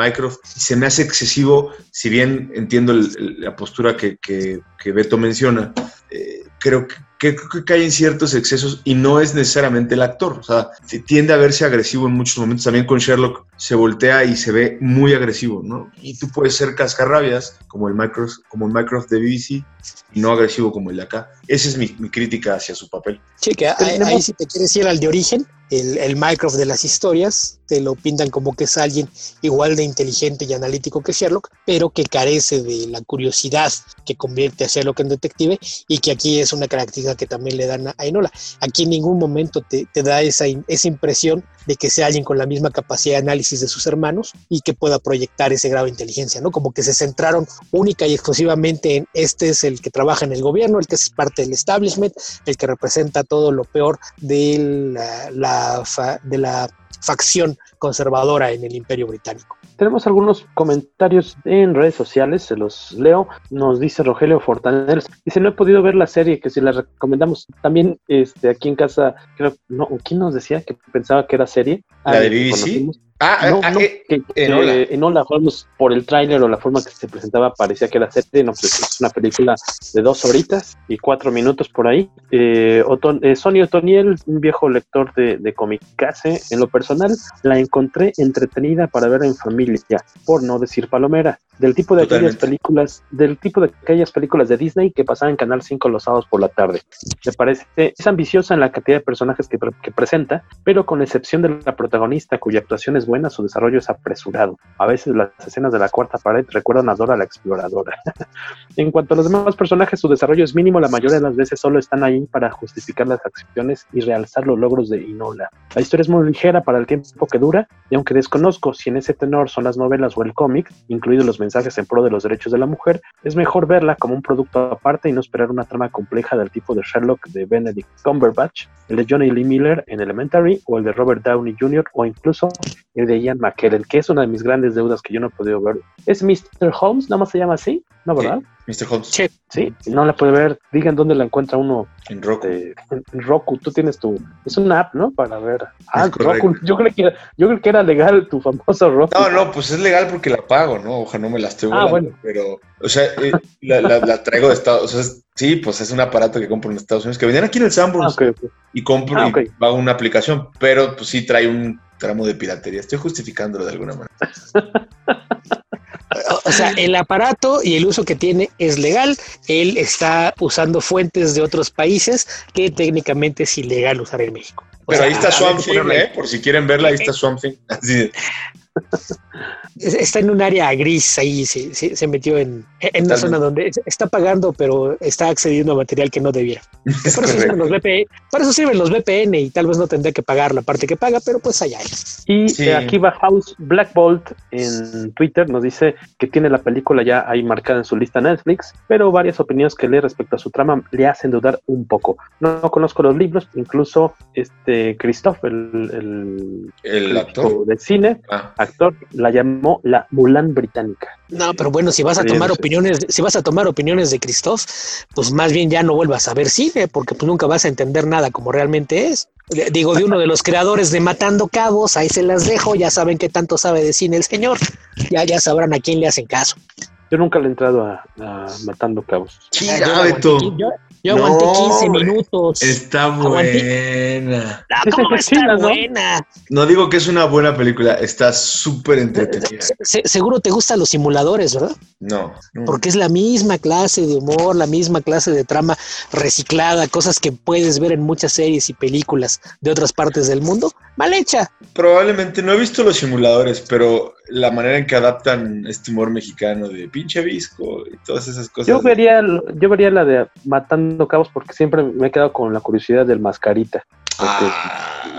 Se me hace excesivo, si bien entiendo la postura que, que, Beto menciona. Eh, creo que, que, que, caen ciertos excesos y no es necesariamente el actor. O sea, tiende a verse agresivo en muchos momentos. También con Sherlock se voltea y se ve muy agresivo, ¿no? Y tú puedes ser cascarrabias, como el Mycroft, como el Mycroft de BBC, y no agresivo como el de acá. Esa es mi, mi crítica hacia su papel. Sí, que ahí, ahí si te quieres ir al de origen, el, el Mycroft de las historias, te lo pintan como que es alguien igual de inteligente y analítico que Sherlock, pero que carece de la curiosidad que convierte a Sherlock en detective y que aquí es una característica que también le dan a Enola. Aquí en ningún momento te, te da esa, esa impresión de que sea alguien con la misma capacidad de análisis de sus hermanos y que pueda proyectar ese grado de inteligencia, ¿no? Como que se centraron única y exclusivamente en este es el que trabaja en el gobierno, el que es parte del establishment, el que representa todo lo peor de la, la, de la facción conservadora en el imperio británico. Tenemos algunos comentarios en redes sociales, se los leo. Nos dice Rogelio Fortanel, dice, no he podido ver la serie, que si la recomendamos también este, aquí en casa, creo, no, ¿quién nos decía que pensaba que era serie? ¿La de BBC? Ah, no, ah, no, eh, que, Enola. Que Enola, jugamos por el tráiler o la forma que se presentaba, parecía que era serie. No, pues es una película de dos horitas y cuatro minutos por ahí. Eh, Oton, eh, Sonny Otoniel, un viejo lector de, de Comicase, en lo personal, la encontré entretenida para ver en familia, por no decir palomera. Del tipo de Totalmente. aquellas películas, del tipo de aquellas películas de Disney que pasaban en Canal 5 los sábados por la tarde. Me parece, es ambiciosa en la cantidad de personajes que, que presenta, pero con excepción de la protagonista, cuya actuación es buena, su desarrollo es apresurado. A veces las escenas de la cuarta pared recuerdan a Dora la exploradora. *laughs* en cuanto a los demás personajes, su desarrollo es mínimo, la mayoría de las veces solo están ahí para justificar las acciones y realzar los logros de Inola. La historia es muy ligera para el tiempo que dura, y aunque desconozco si en ese tenor son las novelas o el cómic, incluidos los mensajes en pro de los derechos de la mujer, es mejor verla como un producto aparte y no esperar una trama compleja del tipo de Sherlock de Benedict Cumberbatch, el de Johnny Lee Miller en Elementary, o el de Robert Downey Jr., o incluso el de Ian McKellen, que es una de mis grandes deudas que yo no he podido ver. ¿Es Mr. Holmes? ¿Nada más se llama así? ¿No, verdad? Mr. Holmes. Sí, sí, no la puede ver. Digan dónde la encuentra uno. En Roku. Eh, en Roku, tú tienes tu. Es una app, ¿no? Para ver. Ah, Roku. Yo creo, que era, yo creo que era legal tu famoso Roku. No, no, pues es legal porque la pago, ¿no? Ojalá no me la estoy volando, Ah, bueno. Pero, o sea, eh, la, la, la, traigo de Estados Unidos. O sea, es, sí, pues es un aparato que compro en Estados Unidos que vendían aquí en el Sanborns. Ah, okay, okay. Y compro Ah, y pago una aplicación, pero pues sí trae un tramo de piratería. Estoy justificándolo de alguna manera. *laughs* O sea, el aparato y el uso que tiene es legal. Él está usando fuentes de otros países que técnicamente es ilegal usar en México. O Pero sea, ahí está Swamp Thing. ¿eh? Por si quieren verla, ahí está Swamp Thing. Así de, *laughs* Está en un área gris ahí, se, se, se metió en, en una zona donde está pagando, pero está accediendo a material que no debiera. *laughs* es Para eso, sirven los VPN, para eso sirven los VPN y tal vez no tendrá que pagar la parte que paga, pero pues allá es. Y Sí. eh, aquí va House Black Bolt en Twitter, nos dice que tiene la película ya ahí marcada en su lista Netflix, pero varias opiniones que lee respecto a su trama le hacen dudar un poco. No, no conozco los libros, incluso este Christoph, el, el, El actor. de cine, Ah. actor, la llamó la Mulan británica. No, pero bueno, si vas a tomar opiniones, si vas a tomar opiniones de Christoph, pues más bien ya no vuelvas a ver cine, porque pues nunca vas a entender nada como realmente es. Digo, de uno de los creadores de Matando Cabos, ahí se las dejo, ya saben qué tanto sabe de cine el señor, ya, ya sabrán a quién le hacen caso. Yo nunca le he entrado a, a Matando Cabos. Yo Yo, yo aguanté No, 15 hombre. minutos. Está Aguanté. buena. Sí, ¿Cómo va a sí, estar ¿no? buena? No digo que es una buena película, está súper entretenida. Se- se- seguro te gustan los simuladores, ¿verdad? No, no. Porque es la misma clase de humor, la misma clase de trama reciclada, cosas que puedes ver en muchas series y películas de otras partes del mundo. Mal hecha. Probablemente no he visto los simuladores, pero la manera en que adaptan este humor mexicano de pinche visco y todas esas cosas. Yo vería, yo vería la de Matando Cabos porque siempre me he quedado con la curiosidad del mascarita. Porque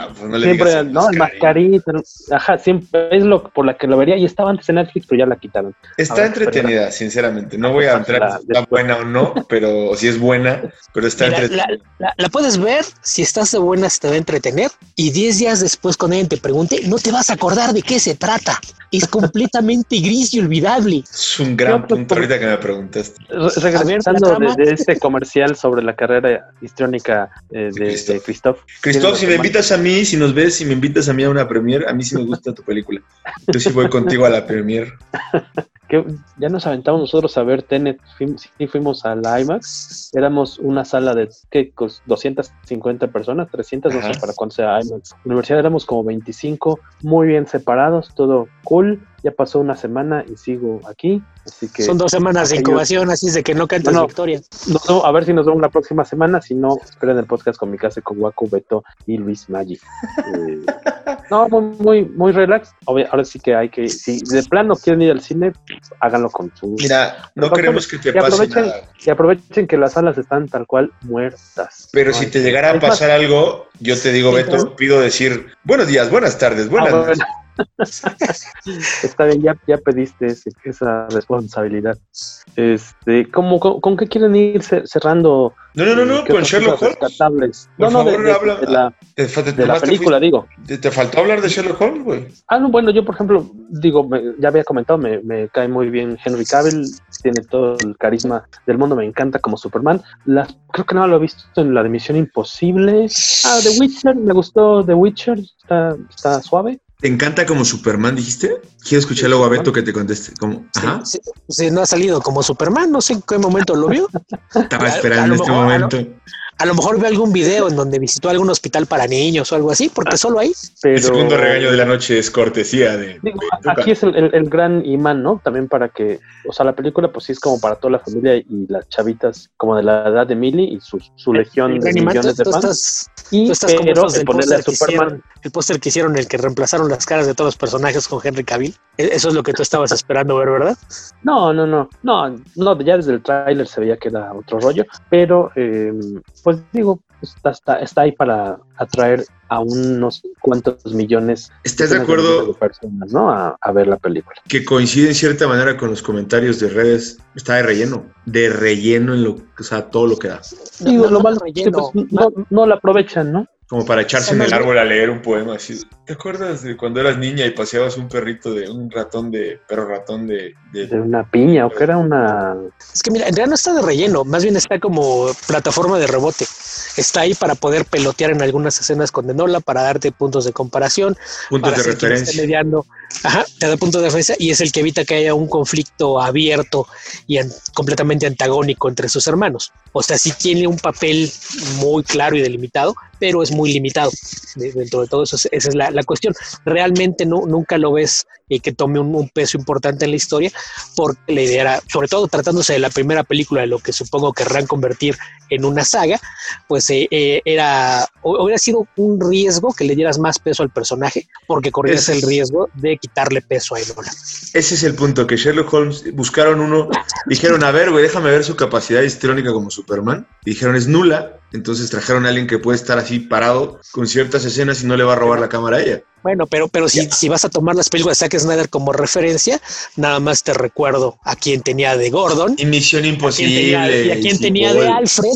Ah, pues no le siempre, digas no, el mascarita, ajá, siempre es lo por la que lo vería y estaba antes en Netflix, pero ya la quitaron. Está entretenida, sinceramente. No voy a entrar si está buena o no, pero si es buena, pero está Mira, entretenida. la, la- la puedes ver, si estás de buenas te va a entretener y 10 días después cuando alguien te pregunte, no te vas a acordar de qué se trata. Es *laughs* completamente gris y olvidable. Es un gran punto ahorita que me preguntaste. Regresando de, este comercial sobre la carrera histriónica eh, de, de Christoph. Cristóbal, si me ¿Tienes invitas a mí, si nos ves, si me invitas a mí a una premiere, a mí sí me gusta tu película. Yo sí voy contigo a la premiere. *laughs* que ya nos aventamos nosotros a ver Tenet, fuim- sí fuimos a la IMAX, éramos una sala de ¿qué? Cos- 250 personas, 300, no sé para cuánto sea IMAX. En la universidad éramos como 25, muy bien separados, todo cool. Ya pasó una semana y sigo aquí, así que... Son dos semanas de incubación, así es de que no cantes No, no. victoria. No, no, a ver si nos vemos la próxima semana. Si no, esperen el podcast con mi casa con Waku, Beto y Luis Maggi. *laughs* Eh, no, muy, muy, muy relax. Ahora sí que hay que, si de plano quieren ir al cine, háganlo con su. Mira, no queremos que te y pase aprovechen, nada. y aprovechen que las salas están tal cual muertas. Pero No si te llegara a más, pasar algo, yo te digo, Sí, Beto, pido decir buenos días, buenas tardes, buenas Ah, noches. Está bien, ya, ya pediste ese- esa responsabilidad. Este, ¿cómo, con, con qué quieren ir cer- cerrando? No, no, no, con Sherlock Holmes. Por no, no, de, favor, de- habla- de la, Te, fa- te- de la te película, digo. Te, faltó hablar de Sherlock Holmes, güey. Ah, no, bueno, yo por ejemplo, digo, me- ya había comentado, me, me cae muy bien Henry Cavill, tiene todo el carisma del mundo, me encanta como Superman. Creo que no lo he visto en la de Misión Imposible. Ah, The Witcher, me gustó The Witcher, está, está suave. ¿Te encanta como Superman, dijiste? Quiero escuchar luego a Beto que te conteste. Como, ajá, Sí, sí, no ha salido como Superman, no sé en qué momento lo vio. estaba a esperando este a lo- momento. A lo mejor ve algún video en donde visitó algún hospital para niños o algo así, porque solo ahí. Pero El segundo regaño de la noche es cortesía de. Digo, de aquí es el, el- el gran imán, ¿no? También para que, o sea, la película pues sí es como para toda la familia y las chavitas como de la edad de Millie y su, su legión El de imán, tú, millones de tú fans. estás, y tú estás como pero esos el del ponerle a póster que Superman hicieron, el póster que hicieron, el que reemplazaron las caras de todos los personajes con Henry Cavill. E- Eso es lo que tú estabas esperando ver, ¿verdad? No, no, no, no, no, ya desde el tráiler se veía que era otro rollo, pero eh, pues digo, está, está, está ahí para atraer a unos cuantos millones ¿Estás de acuerdo de personas, ¿no? A, a ver la película. que coincide en cierta manera con los comentarios de redes? Está de relleno. De relleno en lo, o sea, todo lo que da. Digo, no, lo malo es que relleno. pues, no, no la aprovechan, ¿no? Como para echarse en el árbol a leer un poema así. ¿Te acuerdas de cuando eras niña y paseabas un perrito de un ratón de perro ratón de, de- De una piña o que era una... Es que mira, en realidad no está de relleno, más bien está como plataforma de rebote. Está ahí para poder pelotear en algunas escenas con Denola, para darte puntos de comparación, puntos de referencia? mediando. Ajá, te da puntos de referencia y es el que evita que haya un conflicto abierto y an- completamente antagónico entre sus hermanos. O sea, sí tiene un papel muy claro y delimitado, pero es muy limitado. De- dentro de todo eso, es- esa es la, la cuestión. Realmente no, nunca lo ves eh, que tome un, un peso importante en la historia, porque la idea era, sobre todo tratándose de la primera película, de lo que supongo querrán convertir en una saga, pues eh, eh, era, hu- hubiera sido un riesgo que le dieras más peso al personaje, porque corrías Es- el riesgo de quitarle peso a Enola. Ese es el punto, que Sherlock Holmes buscaron uno, *laughs* dijeron, a ver, güey, déjame ver su capacidad histrónica como Superman. Y dijeron, es nula. Entonces trajeron a alguien que puede estar así parado con ciertas escenas y no le va a robar la cámara a ella. Bueno, pero, pero si, si vas a tomar las películas de Zack Snyder como referencia, nada más te recuerdo a quien tenía de Gordon, Y Misión a Imposible. tenía, y a quién y tenía de Alfred.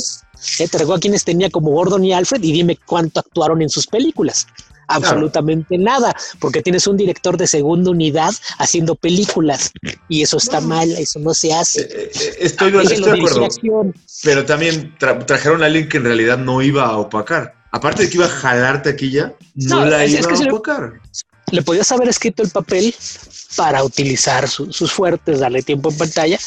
Eh, te recuerdo a quienes tenía como Gordon y Alfred y dime cuánto actuaron en sus películas. Absolutamente nada, porque tienes un director de segunda unidad haciendo películas y eso está mal, eso no se hace. Eh, eh, Estoy, Déjenlo estoy de acuerdo. acción. Pero también tra- trajeron a alguien que en realidad no iba a opacar. Aparte de que iba a jalar taquilla, no, No, la es- iba es que a se le- podías haber escrito el papel para utilizar su- sus fuertes, darle tiempo en pantalla,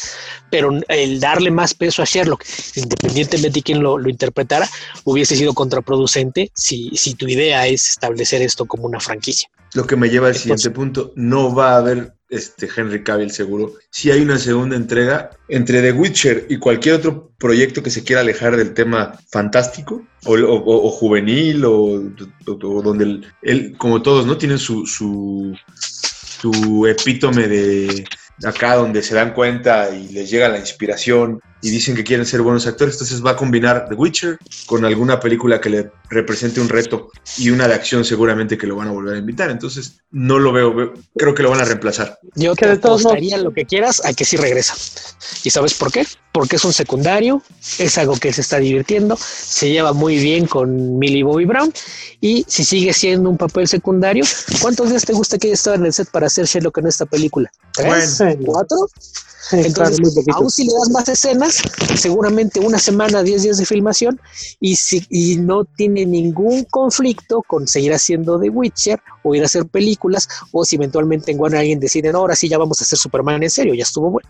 pero el darle más peso a Sherlock, independientemente de quién lo, lo interpretara, hubiese sido contraproducente si, si tu idea es establecer esto como una franquicia. Lo que me lleva al Entonces- siguiente punto. No va a haber este Henry Cavill seguro. Si hay una segunda entrega entre The Witcher y cualquier otro proyecto que se quiera alejar del tema fantástico o, o- o juvenil o, o- o donde él, él, como todos, ¿no? Tienen su, su, su epítome de acá donde se dan cuenta y les llega la inspiración y dicen que quieren ser buenos actores, entonces va a combinar The Witcher con alguna película que le represente un reto y una de acción seguramente que lo van a volver a invitar, entonces no lo veo, creo que lo van a reemplazar. Yo te apostaría lo que quieras a que sí regresa. ¿Y sabes por qué? Porque es un secundario, es algo que se está divirtiendo, se lleva muy bien con Millie Bobby Brown y si sigue siendo un papel secundario, ¿cuántos días te gusta que haya estado en el set para hacer Sherlock en esta película? ¿Tres? ¿Cuatro? Entonces, aún si le das más escenas, seguramente una semana, diez días de filmación, y, si, y no tiene ningún conflicto con seguir haciendo The Witcher o ir a hacer películas, o si eventualmente en Warner alguien decide, no, ahora sí ya vamos a hacer Superman en serio, ya estuvo bueno.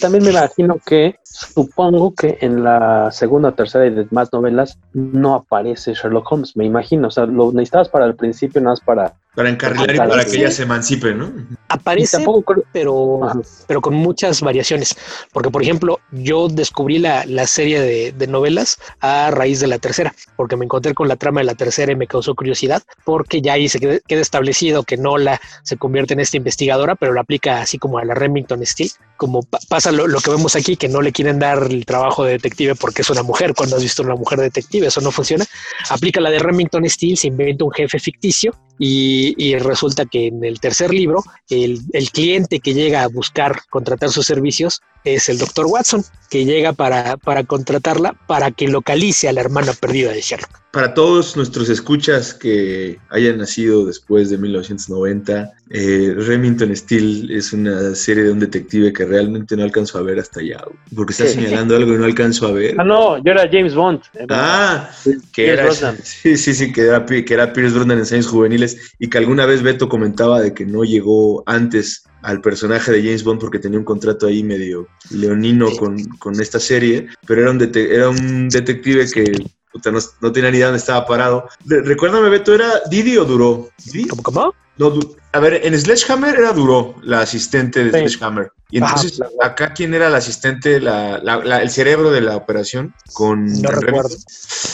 También me imagino que, supongo que en la segunda tercera y demás novelas no aparece Sherlock Holmes, me imagino, o sea, lo necesitabas para el principio, nada más para para encarrilar y para que ella se emancipe, ¿no? Aparece, pero, pero con muchas variaciones. Porque, por ejemplo, yo descubrí la, la serie de, de, novelas a raíz de la tercera, porque me encontré con la trama de la tercera y me causó curiosidad, porque ya ahí se queda, queda establecido que Nola se convierte en esta investigadora, pero la aplica así como a la Remington Steel, como pa pasa lo, lo, que vemos aquí, que no le quieren dar el trabajo de detective porque es una mujer, cuando has visto una mujer detective, eso no funciona. Aplica la de Remington Steel, se inventa un jefe ficticio y, y, resulta que en el tercer libro el, el, cliente que llega a buscar contratar sus servicios es el doctor Watson, que llega para, para contratarla para que localice a la hermana perdida de Sherlock. Para todos nuestros escuchas que hayan nacido después de 1990, eh, Remington Steel es una serie de un detective que realmente no alcanzo a ver hasta allá, porque está sí. señalando algo y no alcanzo a ver. Ah, no, yo era James Bond. Era, ah, que era, sí, sí, sí, que era, que era Pierce Brosnan en años juveniles y que alguna vez Beto comentaba de que no llegó antes al personaje de James Bond porque tenía un contrato ahí medio leonino con, con esta serie, pero era un, era un detective que puta, no, no, tenía ni idea dónde estaba parado. Re recuérdame, Beto, ¿era Didi o Duró? ¿Didi? ¿Cómo, cómo? No, a ver, en Sledgehammer era Duró, la asistente de sí. Sledgehammer. Y entonces, Ajá, claro. acá, ¿quién era la asistente, la, la, la, el cerebro de la operación? Con no recuerdo.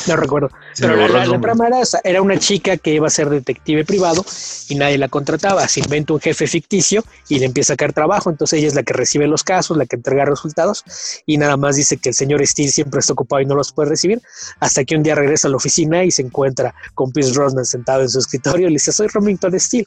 No recuerdo. Se Pero la, la trama era, era una chica que iba a ser detective privado y nadie la contrataba. Se inventa un jefe ficticio y le empieza a caer trabajo. Entonces ella es la que recibe los casos, la que entrega resultados y nada más dice que el señor Steele siempre está ocupado y no los puede recibir. Hasta que un día regresa a la oficina y se encuentra con Pierce Brosnan sentado en su escritorio y le dice: Soy Remington Steele.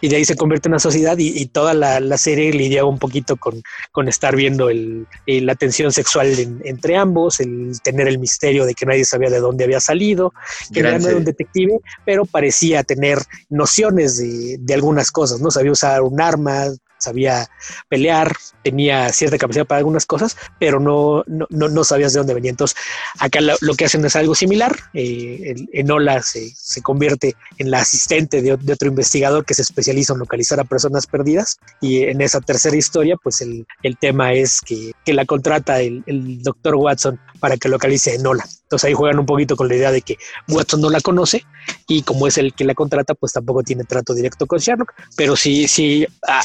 Y de ahí se convierte en una sociedad y, y toda la, la, serie lidia un poquito con, con estar viendo el, el, la tensión sexual en, entre ambos, el tener el misterio de que nadie sabía de dónde había salido, que no era un detective, pero parecía tener nociones de, de algunas cosas, ¿no? Sabía usar un arma, sabía pelear, tenía cierta capacidad para algunas cosas, pero no, no, no sabías de dónde venía. Entonces, acá lo, que hacen es algo similar. Eh, Enola se, se, convierte en la asistente de, de, otro investigador que se especializa en localizar a personas perdidas. Y en esa tercera historia, pues el, el tema es que, que la contrata el, el, doctor Watson para que localice a Enola. Entonces ahí juegan un poquito con la idea de que Watson no la conoce y como es el que la contrata, pues tampoco tiene trato directo con Sherlock, pero sí, sí, ah,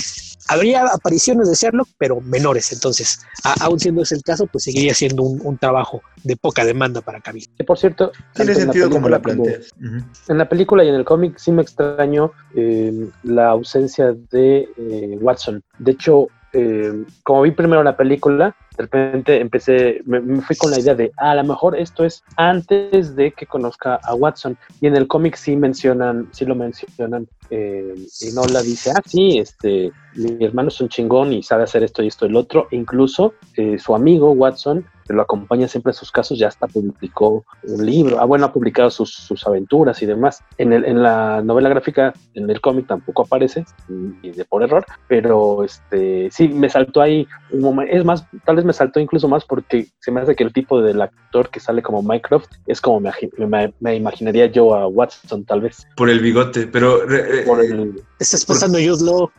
habría apariciones de Sherlock, pero menores. Entonces, aún siendo ese el caso, pues seguiría siendo un, un trabajo de poca demanda para Cavill. Que por cierto, tiene sentido como la planteas. Uh -huh. En la película y en el cómic sí me extrañó eh, la ausencia de eh, Watson. De hecho, eh, como vi primero la película, de repente empecé, me, fui con la idea de, ah, a lo mejor esto es antes de que conozca a Watson. Y en el cómic sí mencionan, sí lo mencionan, eh, y no la dice, ah, sí, este, mi hermano es un chingón y sabe hacer esto y esto y el otro. E incluso eh, su amigo Watson, que lo acompaña siempre en sus casos, ya hasta publicó un libro. Ah, bueno, ha publicado sus, sus aventuras y demás. En, el, en la novela gráfica, en el cómic tampoco aparece, y de por error, pero este, sí, me saltó ahí un momento. Es más, tal vez me saltó incluso más porque se me hace que el tipo del actor que sale como Mycroft es como me, me, me imaginaría yo a Watson, tal vez. Por el bigote, pero. Por el, Estás pasando por... Jude Law,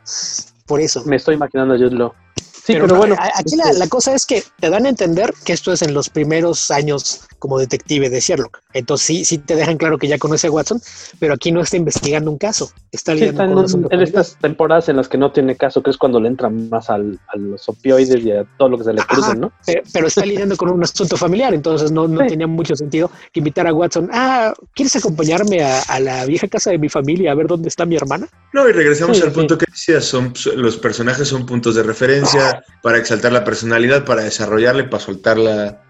por eso. Me estoy imaginando a Jude Law. Sí, pero, pero bueno. Aquí la, la, cosa es que te dan a entender que esto es en los primeros años como detective de Sherlock. Entonces sí, sí te dejan claro que ya conoce a Watson, pero aquí no está investigando un caso, está lidiando en, con en estas temporadas en las que no tiene caso, que es cuando le entran más al, a los opioides y a todo lo que se le cruzan, ¿no? Pero, pero, está lidiando con un asunto familiar, entonces no, no sí. tenía mucho sentido que invitar a Watson, ah, ¿quieres acompañarme a, a, la vieja casa de mi familia a ver dónde está mi hermana? No, y regresamos sí, al punto que decías, son, los personajes son puntos de referencia para exaltar la personalidad, para desarrollarla y para soltarla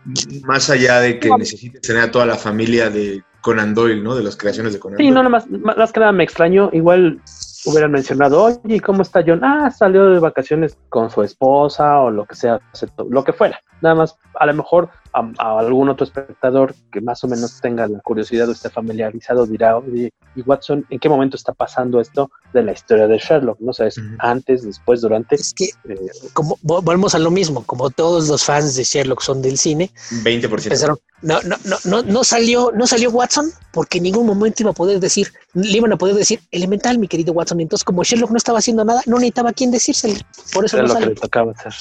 más allá de que necesites tener a toda la familia de Conan Doyle, ¿no? De las creaciones de Conan sí, Doyle. Sí, no, nada más, más que nada me extraño, igual hubieran mencionado, oye, ¿cómo está John? Ah, salió de vacaciones con su esposa o lo que sea, lo que fuera. Nada más, a lo mejor a, a algún otro espectador que más o menos tenga la curiosidad o esté familiarizado dirá, oye, ¿y Watson en qué momento está pasando esto de la historia de Sherlock? ¿No sabes? Uh -huh. Antes, después, durante. Es que, eh, como volvemos a lo mismo, como todos los fans de Sherlock son del cine, 20%. Pensaron, no, no, no, no, no salió, no salió Watson porque en ningún momento iba a poder decir, le iban a poder decir elemental, mi querido Watson. Entonces, como Sherlock no estaba haciendo nada, no necesitaba a quién decírselo. Por eso Era no lo que le tocaba hacer.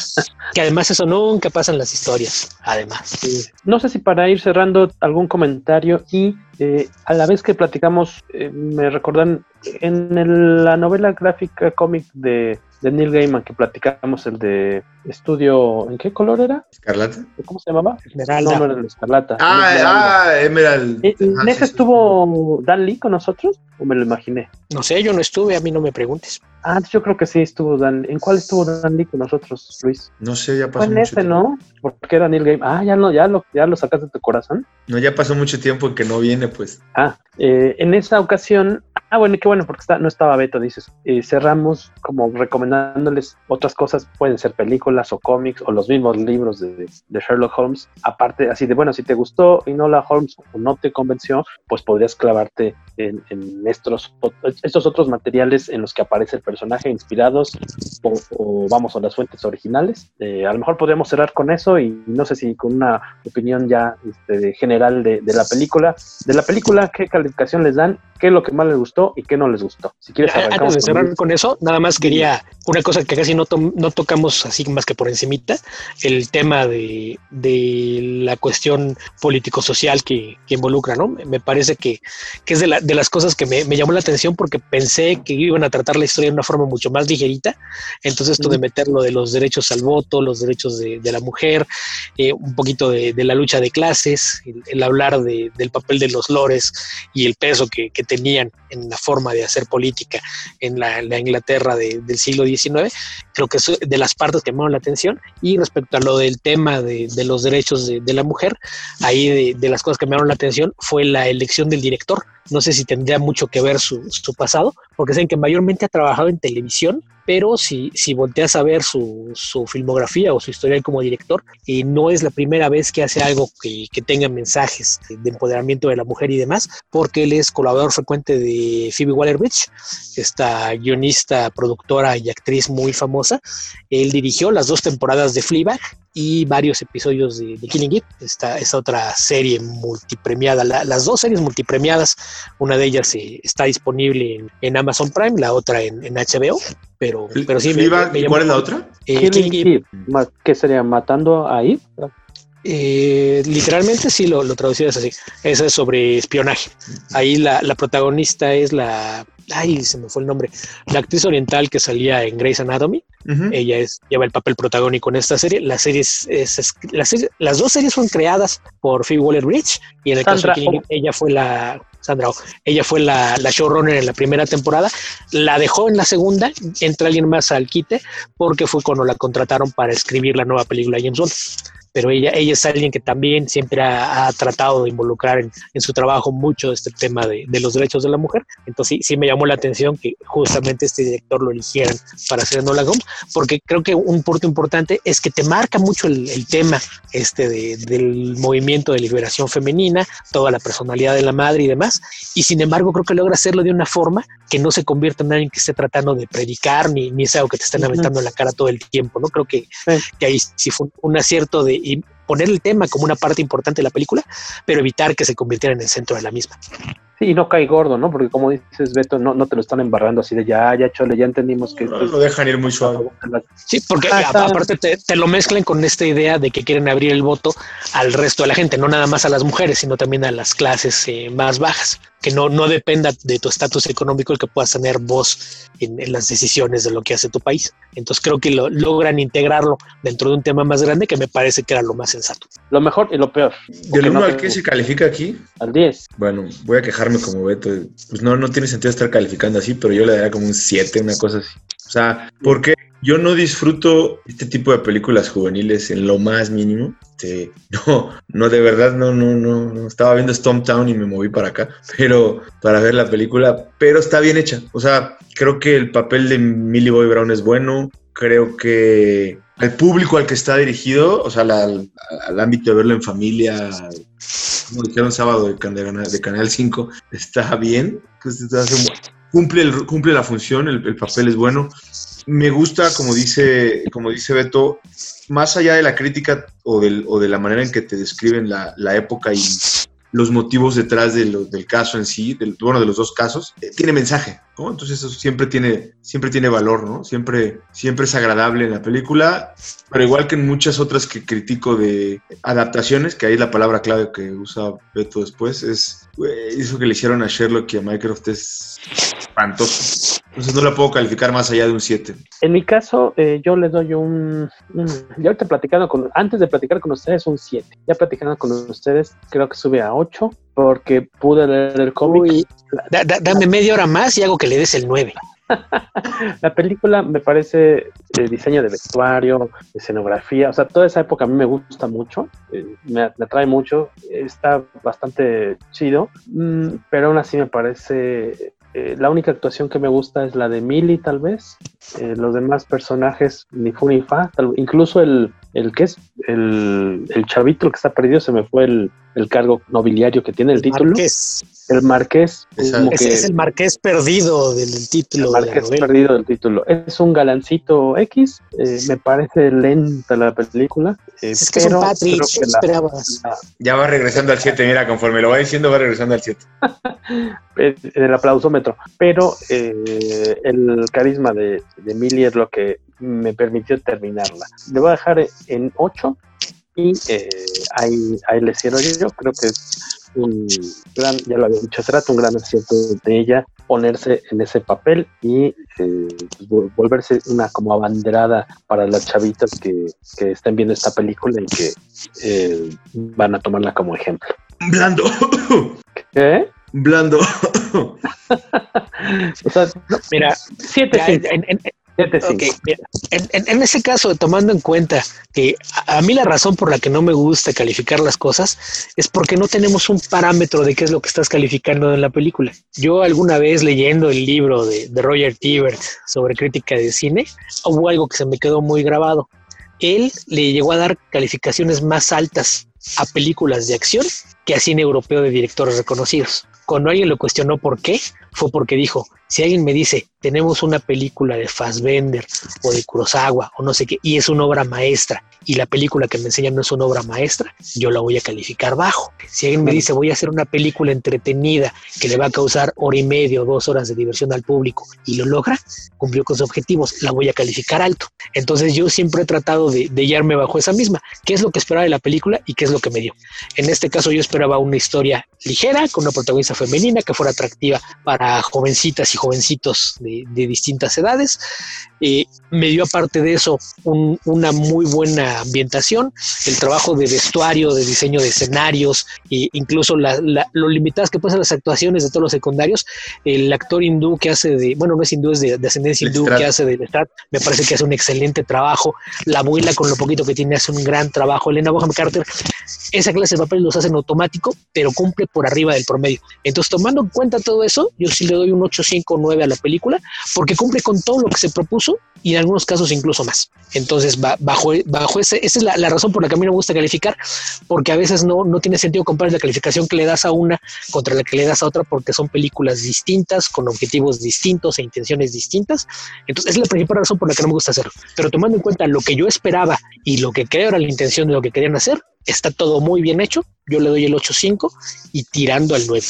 Que además eso nunca pasa en las historias. Además. No sé si para ir cerrando algún comentario y eh, a la vez que platicamos, eh, me recordan en el, la novela gráfica cómic de, de, Neil Gaiman que platicamos, el de Estudio, ¿en qué color era? Escarlata. ¿Cómo se llamaba? Esmeralda. No, no era el Escarlata. Ah, ah, Emerald. Eh, ¿En ese sí, estuvo Dan Lee con nosotros o me lo imaginé? No sé, yo no estuve, a mí no me preguntes. Ah, yo creo que sí estuvo Dan. ¿En cuál estuvo Dan Lee con nosotros, Luis? No sé, ya pasó. Fue en mucho ese, tiempo. ¿no? Porque era Neil Gaiman. Ah, ya no, ya lo, ya lo sacaste de tu corazón. No, ya pasó mucho tiempo en que no viene, pues. Ah, eh, en esa ocasión, ah, bueno, qué bueno, porque está, no estaba Beto, dices. Eh, cerramos como recomendándoles otras cosas, pueden ser películas o cómics o los mismos libros de, de, Sherlock Holmes. Aparte, así de, bueno, si te gustó y no la Holmes o no te convenció, pues podrías clavarte en, en estos, estos otros materiales en los que aparece el personaje inspirados o, o vamos a las fuentes originales. Eh, a lo mejor podríamos cerrar con eso y no sé si con una opinión ya este, general de, de, la película. De la película, ¿qué calificación les dan? ¿Qué es lo que más les gustó y qué no les gustó? Si quieres Antes de cerrar con, con eso, nada más quería una cosa que casi no, to no tocamos así más que por encimita, el tema de, de la cuestión político-social que, que, involucra, ¿no? Me parece que, que es de, la, de, las cosas que me, me, llamó la atención porque pensé que iban a tratar la historia de una forma mucho más ligerita, entonces esto mm. de meter lo de los derechos al voto, los derechos de, de la mujer, eh, un poquito de, la lucha de clases, el, el hablar de, del papel de los lores y el peso que, que, tenían en la forma de hacer política en la, la Inglaterra de, del siglo XIX, creo que es de las partes que me llaman la atención. Y respecto a lo del tema de, de los derechos de, de, la mujer, ahí de, de, las cosas que me llamaron la atención fue la elección del director. No sé si tendría mucho que ver su, su pasado, porque saben que mayormente ha trabajado en televisión, pero si, si volteas a ver su, su, filmografía o su historial como director, eh, no es la primera vez que hace algo que, que, tenga mensajes de empoderamiento de la mujer y demás, porque él es colaborador frecuente de Phoebe Waller-Bridge, esta guionista, productora y actriz muy famosa. Él dirigió las dos temporadas de Fleabag y varios episodios de, de Killing It, esta, esta otra serie multipremiada, la, las dos series multipremiadas, una de ellas eh, está disponible en, en, Amazon Prime, la otra en, en HBO, pero, pero sí. Me, me ¿Cuál es la otra? Eh, Killing, Killing It. ¿Qué sería? ¿Matando a Eve? Eh, literalmente sí lo, lo traducido es así. Esa es sobre espionaje. Ahí la, la, protagonista es la. Ay, se me fue el nombre. La actriz oriental que salía en Grey's Anatomy. Uh -huh. Ella es, lleva el papel protagónico en esta serie. La serie es, es, es la serie, las dos series fueron creadas por Phoebe Waller Bridge y en el Sandra, caso de Killing, ella fue la. Sandra, ella fue la, la, showrunner en la primera temporada, la dejó en la segunda, entra alguien más al quite porque fue cuando la contrataron para escribir la nueva película de James Bond pero ella, ella es alguien que también siempre ha, ha tratado de involucrar en, en, su trabajo mucho este tema de, de, los derechos de la mujer. Entonces sí, sí, me llamó la atención que justamente este director lo eligieran para hacer Enola Holmes, porque creo que un punto importante es que te marca mucho el, el tema este de, del movimiento de liberación femenina, toda la personalidad de la madre y demás, y sin embargo creo que logra hacerlo de una forma que no se convierta en alguien que esté tratando de predicar ni, ni es algo que te estén aventando en la cara todo el tiempo, ¿no? Creo que, que ahí sí fue un acierto de y poner el tema como una parte importante de la película, pero evitar que se convirtiera en el centro de la misma. Sí, y no cae gordo, ¿no? Porque como dices, Beto, no, no te lo están embarrando así de ya, ya, chole, ya entendimos que... No, lo dejan ir muy suave. Sí, porque aparte te, te, lo mezclan con esta idea de que quieren abrir el voto al resto de la gente, no nada más a las mujeres, sino también a las clases eh, más bajas, que no, no dependa de tu estatus económico el que puedas tener voz en, en, las decisiones de lo que hace tu país. Entonces creo que lo, logran integrarlo dentro de un tema más grande que me parece que era lo más sensato. Lo mejor y lo peor. ¿Del 1 no al qué se califica aquí? Al 10. Bueno, voy a quejarme como Beto. Pues no, no tiene sentido estar calificando así, pero yo le daría como un 7, una cosa así. O sea, porque yo no disfruto este tipo de películas juveniles en lo más mínimo. Este, *laughs* no, no, de verdad, no, no, no. Estaba viendo Town y me moví para acá, pero para ver la película, pero está bien hecha. O sea, creo que el papel de Millie Boy Brown es bueno. Creo que el público al que está dirigido, o sea, al, al, ámbito de verlo en familia, como dijeron sábado de, de, de Canal 5, está bien. Cumple, el, cumple la función, el papel es bueno me gusta, como dice, como dice Beto, más allá de la crítica o, de la manera en que te describen la, época y los motivos detrás del caso en sí, bueno, de los dos casos, eh, tiene mensaje, ¿no? Entonces eso siempre tiene, siempre tiene valor, ¿no? Siempre, siempre es agradable en la película, pero igual que en muchas otras que critico de adaptaciones, que ahí la palabra clave que usa Beto después, es eso que le hicieron a Sherlock y a Mycroft es espantoso. Entonces no la puedo calificar más allá de un 7. En mi caso, eh, yo le doy un, un, Ya ahorita platicando con. Antes de platicar con ustedes, un 7. Ya platicando con ustedes, creo que sube a 8 porque pude leer el cómic. Da, da, dame media hora más y hago que le des el 9. *laughs* la película me parece el diseño de vestuario, escenografía, o sea, toda esa época a mí me gusta mucho, eh, me, me, atrae mucho, está bastante chido, mm, pero aún así me parece eh, la única actuación que me gusta es la de Millie, tal vez. Eh, los demás personajes, ni fu ni fa. Incluso el, el que es el, el, chavito el que está perdido, se me fue el, el cargo nobiliario que tiene el, el título. Marqués. El marqués. Es, es, el marqués perdido del, del título. El marqués de perdido del título. Es un galancito X. Eh, me parece lenta la película. Eh, es que pero, es un Patrick, ¿qué esperabas? La, ya va regresando al 7, mira, conforme lo va diciendo, va regresando al 7. *laughs* en el aplausómetro. Pero eh, el carisma de, de Millie es lo que me permitió terminarla. Le voy a dejar en 8 y eh, ahí, ahí le cierro yo. Creo que es un gran, ya lo había dicho hace rato, un gran acierto de ella ponerse en ese papel y eh, pues, volverse una como abanderada para las chavitas que, que estén viendo esta película y que eh, van a tomarla como ejemplo. Blando. ¿Qué? Blando. *laughs* o sea, no, mira, siete, en, en, en, Okay. En, en, en, ese caso, tomando en cuenta que a, a, mí la razón por la que no me gusta calificar las cosas es porque no tenemos un parámetro de qué es lo que estás calificando en la película. Yo alguna vez leyendo el libro de, de Roger Ebert sobre crítica de cine, hubo algo que se me quedó muy grabado. Él le llegó a dar calificaciones más altas a películas de acción que a cine europeo de directores reconocidos. Cuando alguien lo cuestionó por qué, fue porque dijo, si alguien me dice, tenemos una película de Fassbender o de Kurosawa o no sé qué, y es una obra maestra, y la película que me enseñan no es una obra maestra, yo la voy a calificar bajo. Si alguien me dice, voy a hacer una película entretenida que le va a causar hora y media o dos horas de diversión al público y lo logra, cumplió con sus objetivos, la voy a calificar alto. Entonces yo siempre he tratado de, de guiarme bajo esa misma, qué es lo que esperaba de la película y qué es lo que me dio. En este caso yo esperaba una historia ligera, con una protagonista femenina que fuera atractiva para jovencitas y jovencitos de, de distintas edades. Eh, me dio aparte de eso un, una muy buena ambientación, el trabajo de vestuario, de diseño de escenarios, e incluso la, la, lo limitadas que ser las actuaciones de todos los secundarios. El actor hindú que hace de, bueno, no es hindú, es de, de ascendencia hindú, que hace de Lestat, me parece que hace un excelente trabajo. La abuela, con lo poquito que tiene, hace un gran trabajo. Elena Bonham Carter, esa clase de papeles los hace en automático, pero cumple por arriba del promedio. Entonces, tomando en cuenta todo eso, yo sí le doy un 8, 5, 9 a la película, porque cumple con todo lo que se propuso y en algunos casos incluso más. Entonces, bajo, bajo esa es la, razón por la que a mí me gusta calificar, porque a veces no, no tiene sentido comparar la calificación que le das a una contra la que le das a otra, porque son películas distintas, con objetivos distintos e intenciones distintas. Entonces, es la principal razón por la que no me gusta hacerlo. Pero tomando en cuenta lo que yo esperaba y lo que creo era la intención de lo que querían hacer, está todo muy bien hecho. Yo le doy el 8.5 y tirando al 9.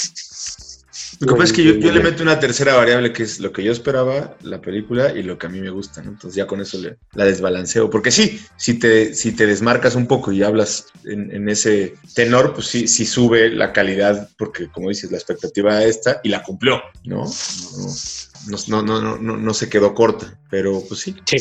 Lo que pasa es que yo, yo, le meto una tercera variable que es lo que yo esperaba, la película, y lo que a mí me gusta, ¿no? Entonces ya con eso le, la desbalanceo. Porque sí, si te, si te desmarcas un poco y hablas en, en ese tenor, pues sí, sí sube la calidad, porque como dices, la expectativa era esta y la cumplió, ¿no? No, no, no, no, no, se quedó corta, pero pues sí. sí.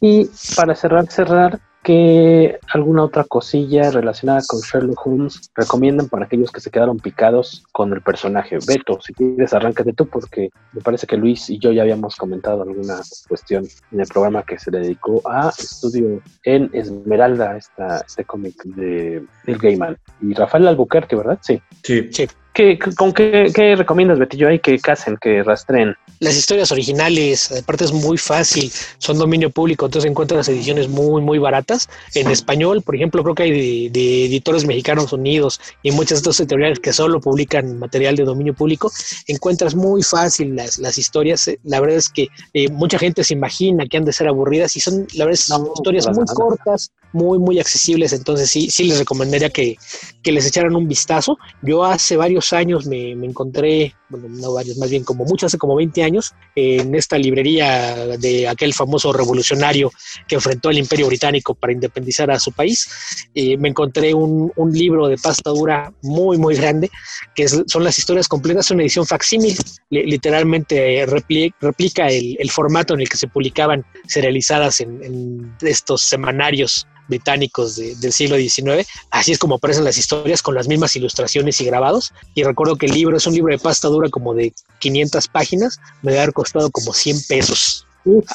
Y para cerrar, cerrar, ¿Qué alguna otra cosilla relacionada con Sherlock Holmes recomiendan para aquellos que se quedaron picados con el personaje? Beto, si quieres, arráncate tú, porque me parece que Luis y yo ya habíamos comentado alguna cuestión en el programa que se dedicó a estudio en Esmeralda, esta, este cómic de Neil Gaiman. Y Rafael Albuquerque, ¿verdad? Sí. Sí. sí. ¿Qué, con qué, qué, recomiendas, Betillo, ahí que casen, que rastreen? Las historias originales, aparte es muy fácil, son dominio público, entonces encuentras ediciones muy, muy baratas. En español, por ejemplo, creo que hay de, de editores mexicanos unidos y muchas de estas editoriales que solo publican material de dominio público. Encuentras muy fácil las, las historias. La verdad es que eh, mucha gente se imagina que han de ser aburridas y son, la verdad, son no, historias muy nada. cortas, muy, muy accesibles. Entonces, sí, sí les recomendaría que, que les echaran un vistazo. Yo hace varios años me, me, encontré, bueno, no varios, más bien como muchos, hace como 20 años, en esta librería de aquel famoso revolucionario que enfrentó al Imperio Británico para independizar a su país. Eh, me encontré un, un, libro de pasta dura muy, muy grande, que es, son las historias completas, una edición facsímil, literalmente replica, replica el, el, formato en el que se publicaban serializadas en, en estos semanarios británicos de, del siglo XIX. Así es como aparecen las historias con las mismas ilustraciones y grabados. Y recuerdo que el libro es un libro de pasta dura como de 500 páginas, me debe haber costado como 100 pesos.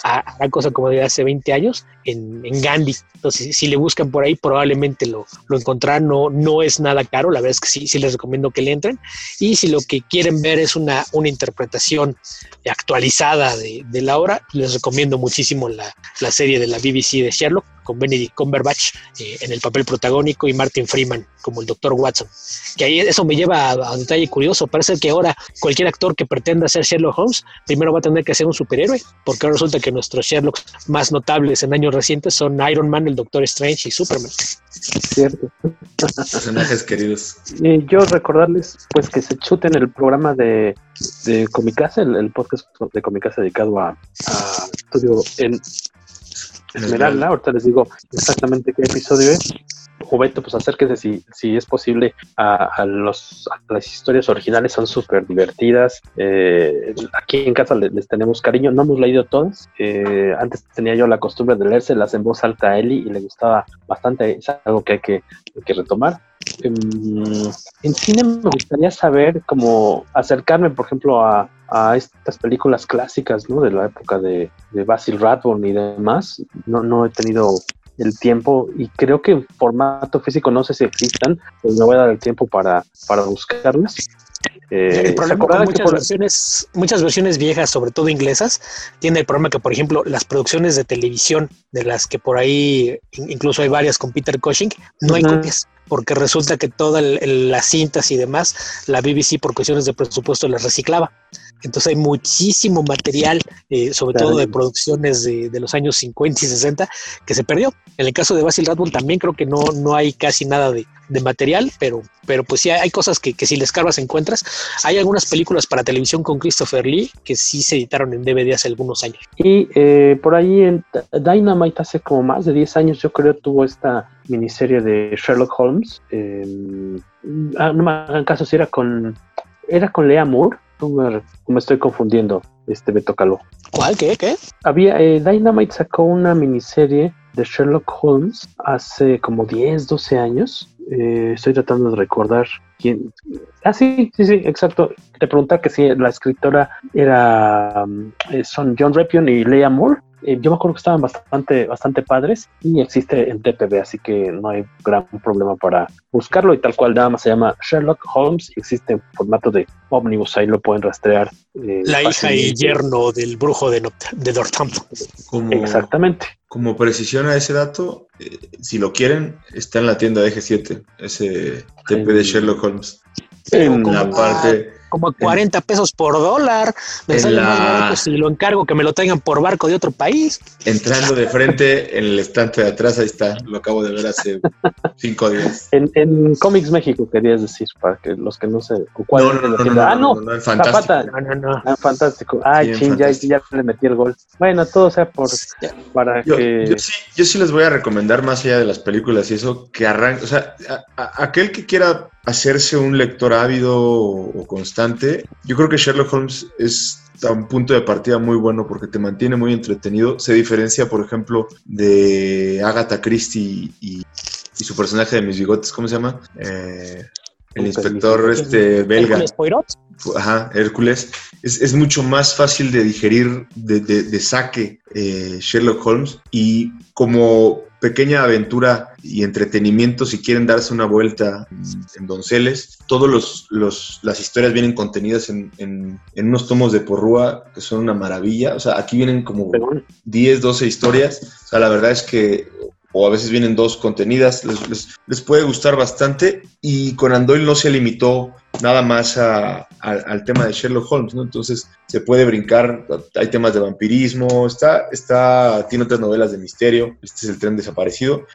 A, a cosa como de hace 20 años en, en, Gandhi. Entonces, si le buscan por ahí, probablemente lo, lo encontrarán. No, no es nada caro. La verdad es que sí, sí les recomiendo que le entren. Y si lo que quieren ver es una, una interpretación actualizada de, de la obra, les recomiendo muchísimo la, la serie de la BBC de Sherlock con Benedict Cumberbatch eh, en el papel protagónico y Martin Freeman como el doctor Watson. Que ahí eso me lleva a, a, un detalle curioso. Parece que ahora cualquier actor que pretenda ser Sherlock Holmes, primero va a tener que ser un superhéroe, porque ahora resulta que nuestros Sherlock más notables en años recientes son Iron Man, el Doctor Strange y Superman. Cierto. Personajes queridos. Eh, yo recordarles pues que se chuten el programa de, de Comicasa, el, el, podcast de Comicasa dedicado a, a estudio en Esmeralda, ahorita les digo exactamente qué episodio es. Jubeto, pues acérquese si, si es posible a, los, a las historias originales, son súper divertidas. Eh, aquí en casa les, tenemos cariño, no hemos leído todas. Eh, antes tenía yo la costumbre de leérselas en voz alta a Eli y le gustaba bastante, es algo que hay que, que retomar. En, en, cine me gustaría saber cómo acercarme, por ejemplo, a, a estas películas clásicas, ¿no? De la época de, de Basil Rathbone y demás. No, no he tenido el tiempo y creo que en formato físico no sé si existan, pues me voy a dar el tiempo para, para buscarlas. Eh, el problema con muchas, por... versiones, muchas versiones viejas, sobre todo inglesas, tiene el problema que, por ejemplo, las producciones de televisión, de las que por ahí incluso hay varias con Peter Cushing, no uh -huh. hay copias porque resulta que todas las cintas y demás, la BBC por cuestiones de presupuesto las reciclaba. Entonces hay muchísimo material, eh, sobre claro. todo de producciones de, de, los años 50 y 60, que se perdió. En el caso de Basil Rathbone también creo que no, no hay casi nada de, de material, pero, pero pues sí hay cosas que, que si les cargas encuentras. Hay algunas películas para televisión con Christopher Lee que sí se editaron en DVD hace algunos años. Y eh, por ahí en Dynamite hace como más de 10 años yo creo tuvo esta miniserie de Sherlock Holmes. Eh, no me hagan caso si era con era con Lea Moore. Me, me estoy confundiendo, este Beto Calvo. ¿Cuál? ¿Qué? ¿Qué? Había, eh, Dynamite sacó una miniserie de Sherlock Holmes hace como 10, 12 años. Eh, estoy tratando de recordar quién. Ah, sí, sí, sí, exacto. Te preguntar que si la escritora era. Um, son John Repion y Leah Moore. Eh, yo me acuerdo que estaban bastante, bastante padres y existe en TPB, así que no hay gran problema para buscarlo y tal cual nada más se llama Sherlock Holmes y existe en formato de ómnibus, ahí lo pueden rastrear. Eh, la hija y yerno del brujo de, de Northampton. Como, Exactamente. Como precisión a ese dato, eh, si lo quieren, está en la tienda de G7, ese TP de Sherlock Holmes. En la parte como 40 en, pesos por dólar. Me sale la, más barato si lo encargo que me lo traigan por barco de otro país. Entrando de frente en el estante de atrás, ahí está, lo acabo de ver hace cinco días. En, en Comics México querías decir, para que los que no sé. ¿cuál no, no, no, no, no, ah, no, no, en fantástico. Zapata. No, no, no. Ah, fantástico. Ay, Sí, ching, ya, ya le metí el gol. Bueno, todo sea por para Yo, que. yo sí, yo sí les voy a recomendar, más allá de las películas y eso, que arranque. O sea, a- a- aquel que quiera hacerse un lector ávido o, constante, yo creo que Sherlock Holmes es un punto de partida muy bueno porque te mantiene muy entretenido. Se diferencia, por ejemplo, de Agatha Christie y, y su personaje de mis bigotes, ¿cómo se llama? Eh, el inspector este belga. Hércules. Ajá, Hércules. Es, es mucho más fácil de digerir de, de- de saque eh, Sherlock Holmes y como pequeña aventura y entretenimiento si quieren darse una vuelta en, en Donceles, todas los, los- las historias vienen contenidas en, en- en unos tomos de porrúa que son una maravilla. O sea, aquí vienen como 10, 12 historias. O sea, la verdad es que o a veces vienen dos contenidas, les, les- puede gustar bastante y Conan Doyle no se limitó nada más a- al tema de Sherlock Holmes. Entonces se puede brincar, hay temas de vampirismo, está, está, tiene otras novelas de misterio, este es el tren desaparecido.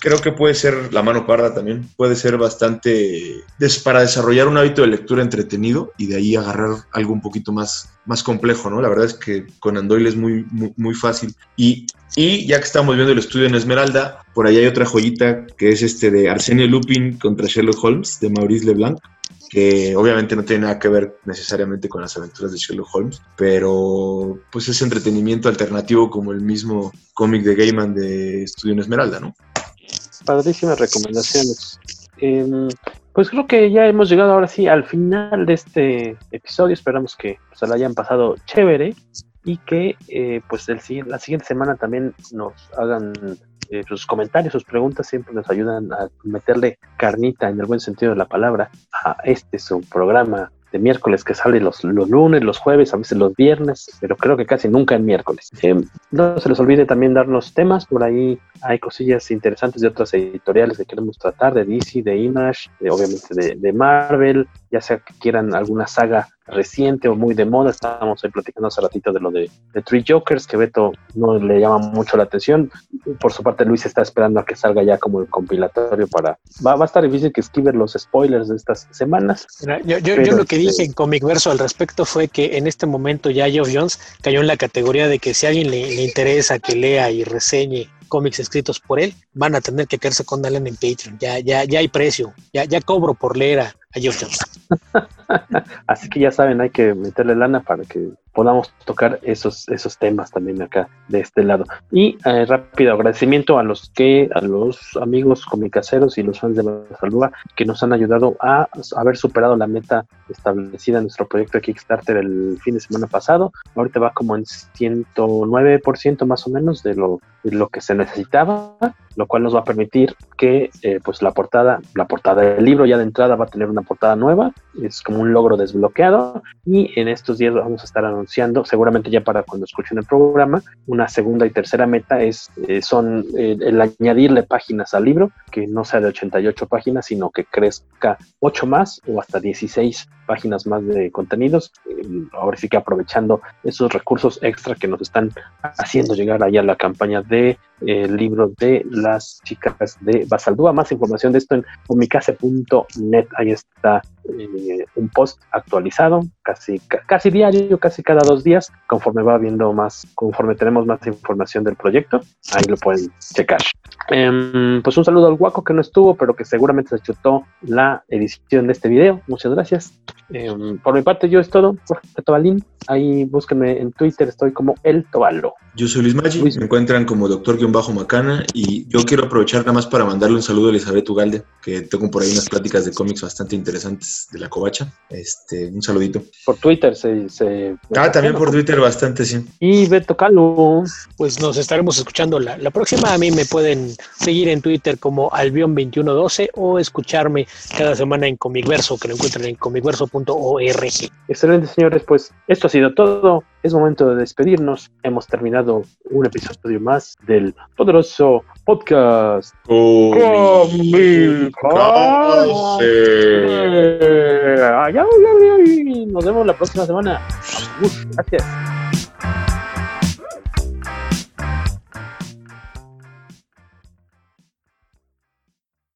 Creo que puede ser La mano parda también, puede ser bastante para desarrollar un hábito de lectura entretenido y de ahí agarrar algo un poquito más, más complejo, ¿no? La verdad es que Conan Doyle es muy, muy, muy fácil. Y, y ya que estamos viendo el estudio en Esmeralda, por ahí hay otra joyita que es este de Arsenio Lupin contra Sherlock Holmes de Maurice Leblanc que obviamente no tiene nada que ver necesariamente con las aventuras de Sherlock Holmes, pero pues es entretenimiento alternativo como el mismo cómic de Gaiman de Estudio en Esmeralda, ¿no? Padrísimas recomendaciones. Em, pues creo que ya hemos llegado ahora sí al final de este episodio. Esperamos que se lo hayan pasado chévere y que eh, pues el, la siguiente semana también nos hagan eh, sus comentarios, sus preguntas, siempre nos ayudan a meterle carnita en el buen sentido de la palabra a este su programa de miércoles que sale los, los lunes, los jueves, a veces los viernes, pero creo que casi nunca en miércoles. Eh, no se les olvide también darnos temas, por ahí hay cosillas interesantes de otras editoriales que queremos tratar, de DC, de Image, de- obviamente de Marvel, ya sea que quieran alguna saga reciente o muy de moda, estábamos ahí platicando hace ratito de lo de, de Three Jokers, que Beto no le llama mucho la atención, por su parte Luis está esperando a que salga ya como el compilatorio para... Va, va a estar difícil que esquive los spoilers de estas semanas. Mira, Yo, yo- yo pero, lo que este, dije en Comic Verso al respecto fue que en este momento ya Geoff Jones cayó en la categoría de que si a alguien le, le interesa que lea y reseñe cómics escritos por él, van a tener que caerse con Alan en Patreon. Ya, ya, ya hay precio, ya, ya cobro por leer a, a. *laughs* Así que ya saben, hay que meterle lana para que podamos tocar esos, esos temas también acá de este lado. Y eh, rápido agradecimiento a los que, a los amigos comicaseros y los fans de Basalúa que nos han ayudado a haber superado la meta establecida en nuestro proyecto de Kickstarter el fin de semana pasado. Ahorita va como en 109% más o menos de lo, lo que se necesitaba, lo cual nos va a permitir que eh, pues la portada, la portada del libro ya de entrada va a tener una portada nueva, es como un logro desbloqueado y en estos días vamos a estar anunciando, seguramente ya para cuando escuchen el programa, una segunda y tercera meta es eh, son eh, el añadirle páginas al libro, que no sea de 88 páginas, sino que crezca 8 más o hasta 16 páginas más de contenidos, eh, ahora sí que aprovechando esos recursos extra que nos están haciendo llegar allá a la campaña de el libro de las chicas de Basaldúa. Más información de esto en omicase.net. Ahí está eh, un post actualizado, casi, ca- casi diario, casi cada dos días, conforme va viendo más, conforme tenemos más información del proyecto. Ahí lo pueden checar. Em, pues un saludo al guaco que no estuvo, pero que seguramente se chutó la edición de este video. Muchas gracias. Em, por mi parte, yo es todo. Jorge Tobalín. Ahí búsquenme en Twitter, estoy como El Tobalo. Yo soy Luis Maggi, me encuentran como doctor-macana y yo quiero aprovechar nada más para mandarle un saludo a Elizabeth Ugalde, que tengo por ahí unas pláticas de cómics bastante interesantes de la covacha. Este, un saludito. Por Twitter se. se Ah, también por Twitter bastante, sí. Y Beto Calo. Pues nos estaremos escuchando la, la próxima. A mí me pueden seguir en Twitter como Albion2112 o escucharme cada semana en Comicverso, que lo encuentran en comicverso.org. Excelente, señores. Pues esto ha sido todo. Es momento de despedirnos. Hemos terminado un episodio más del poderoso podcast. Ay, ay, ay, ay. Nos vemos la próxima semana. Gracias.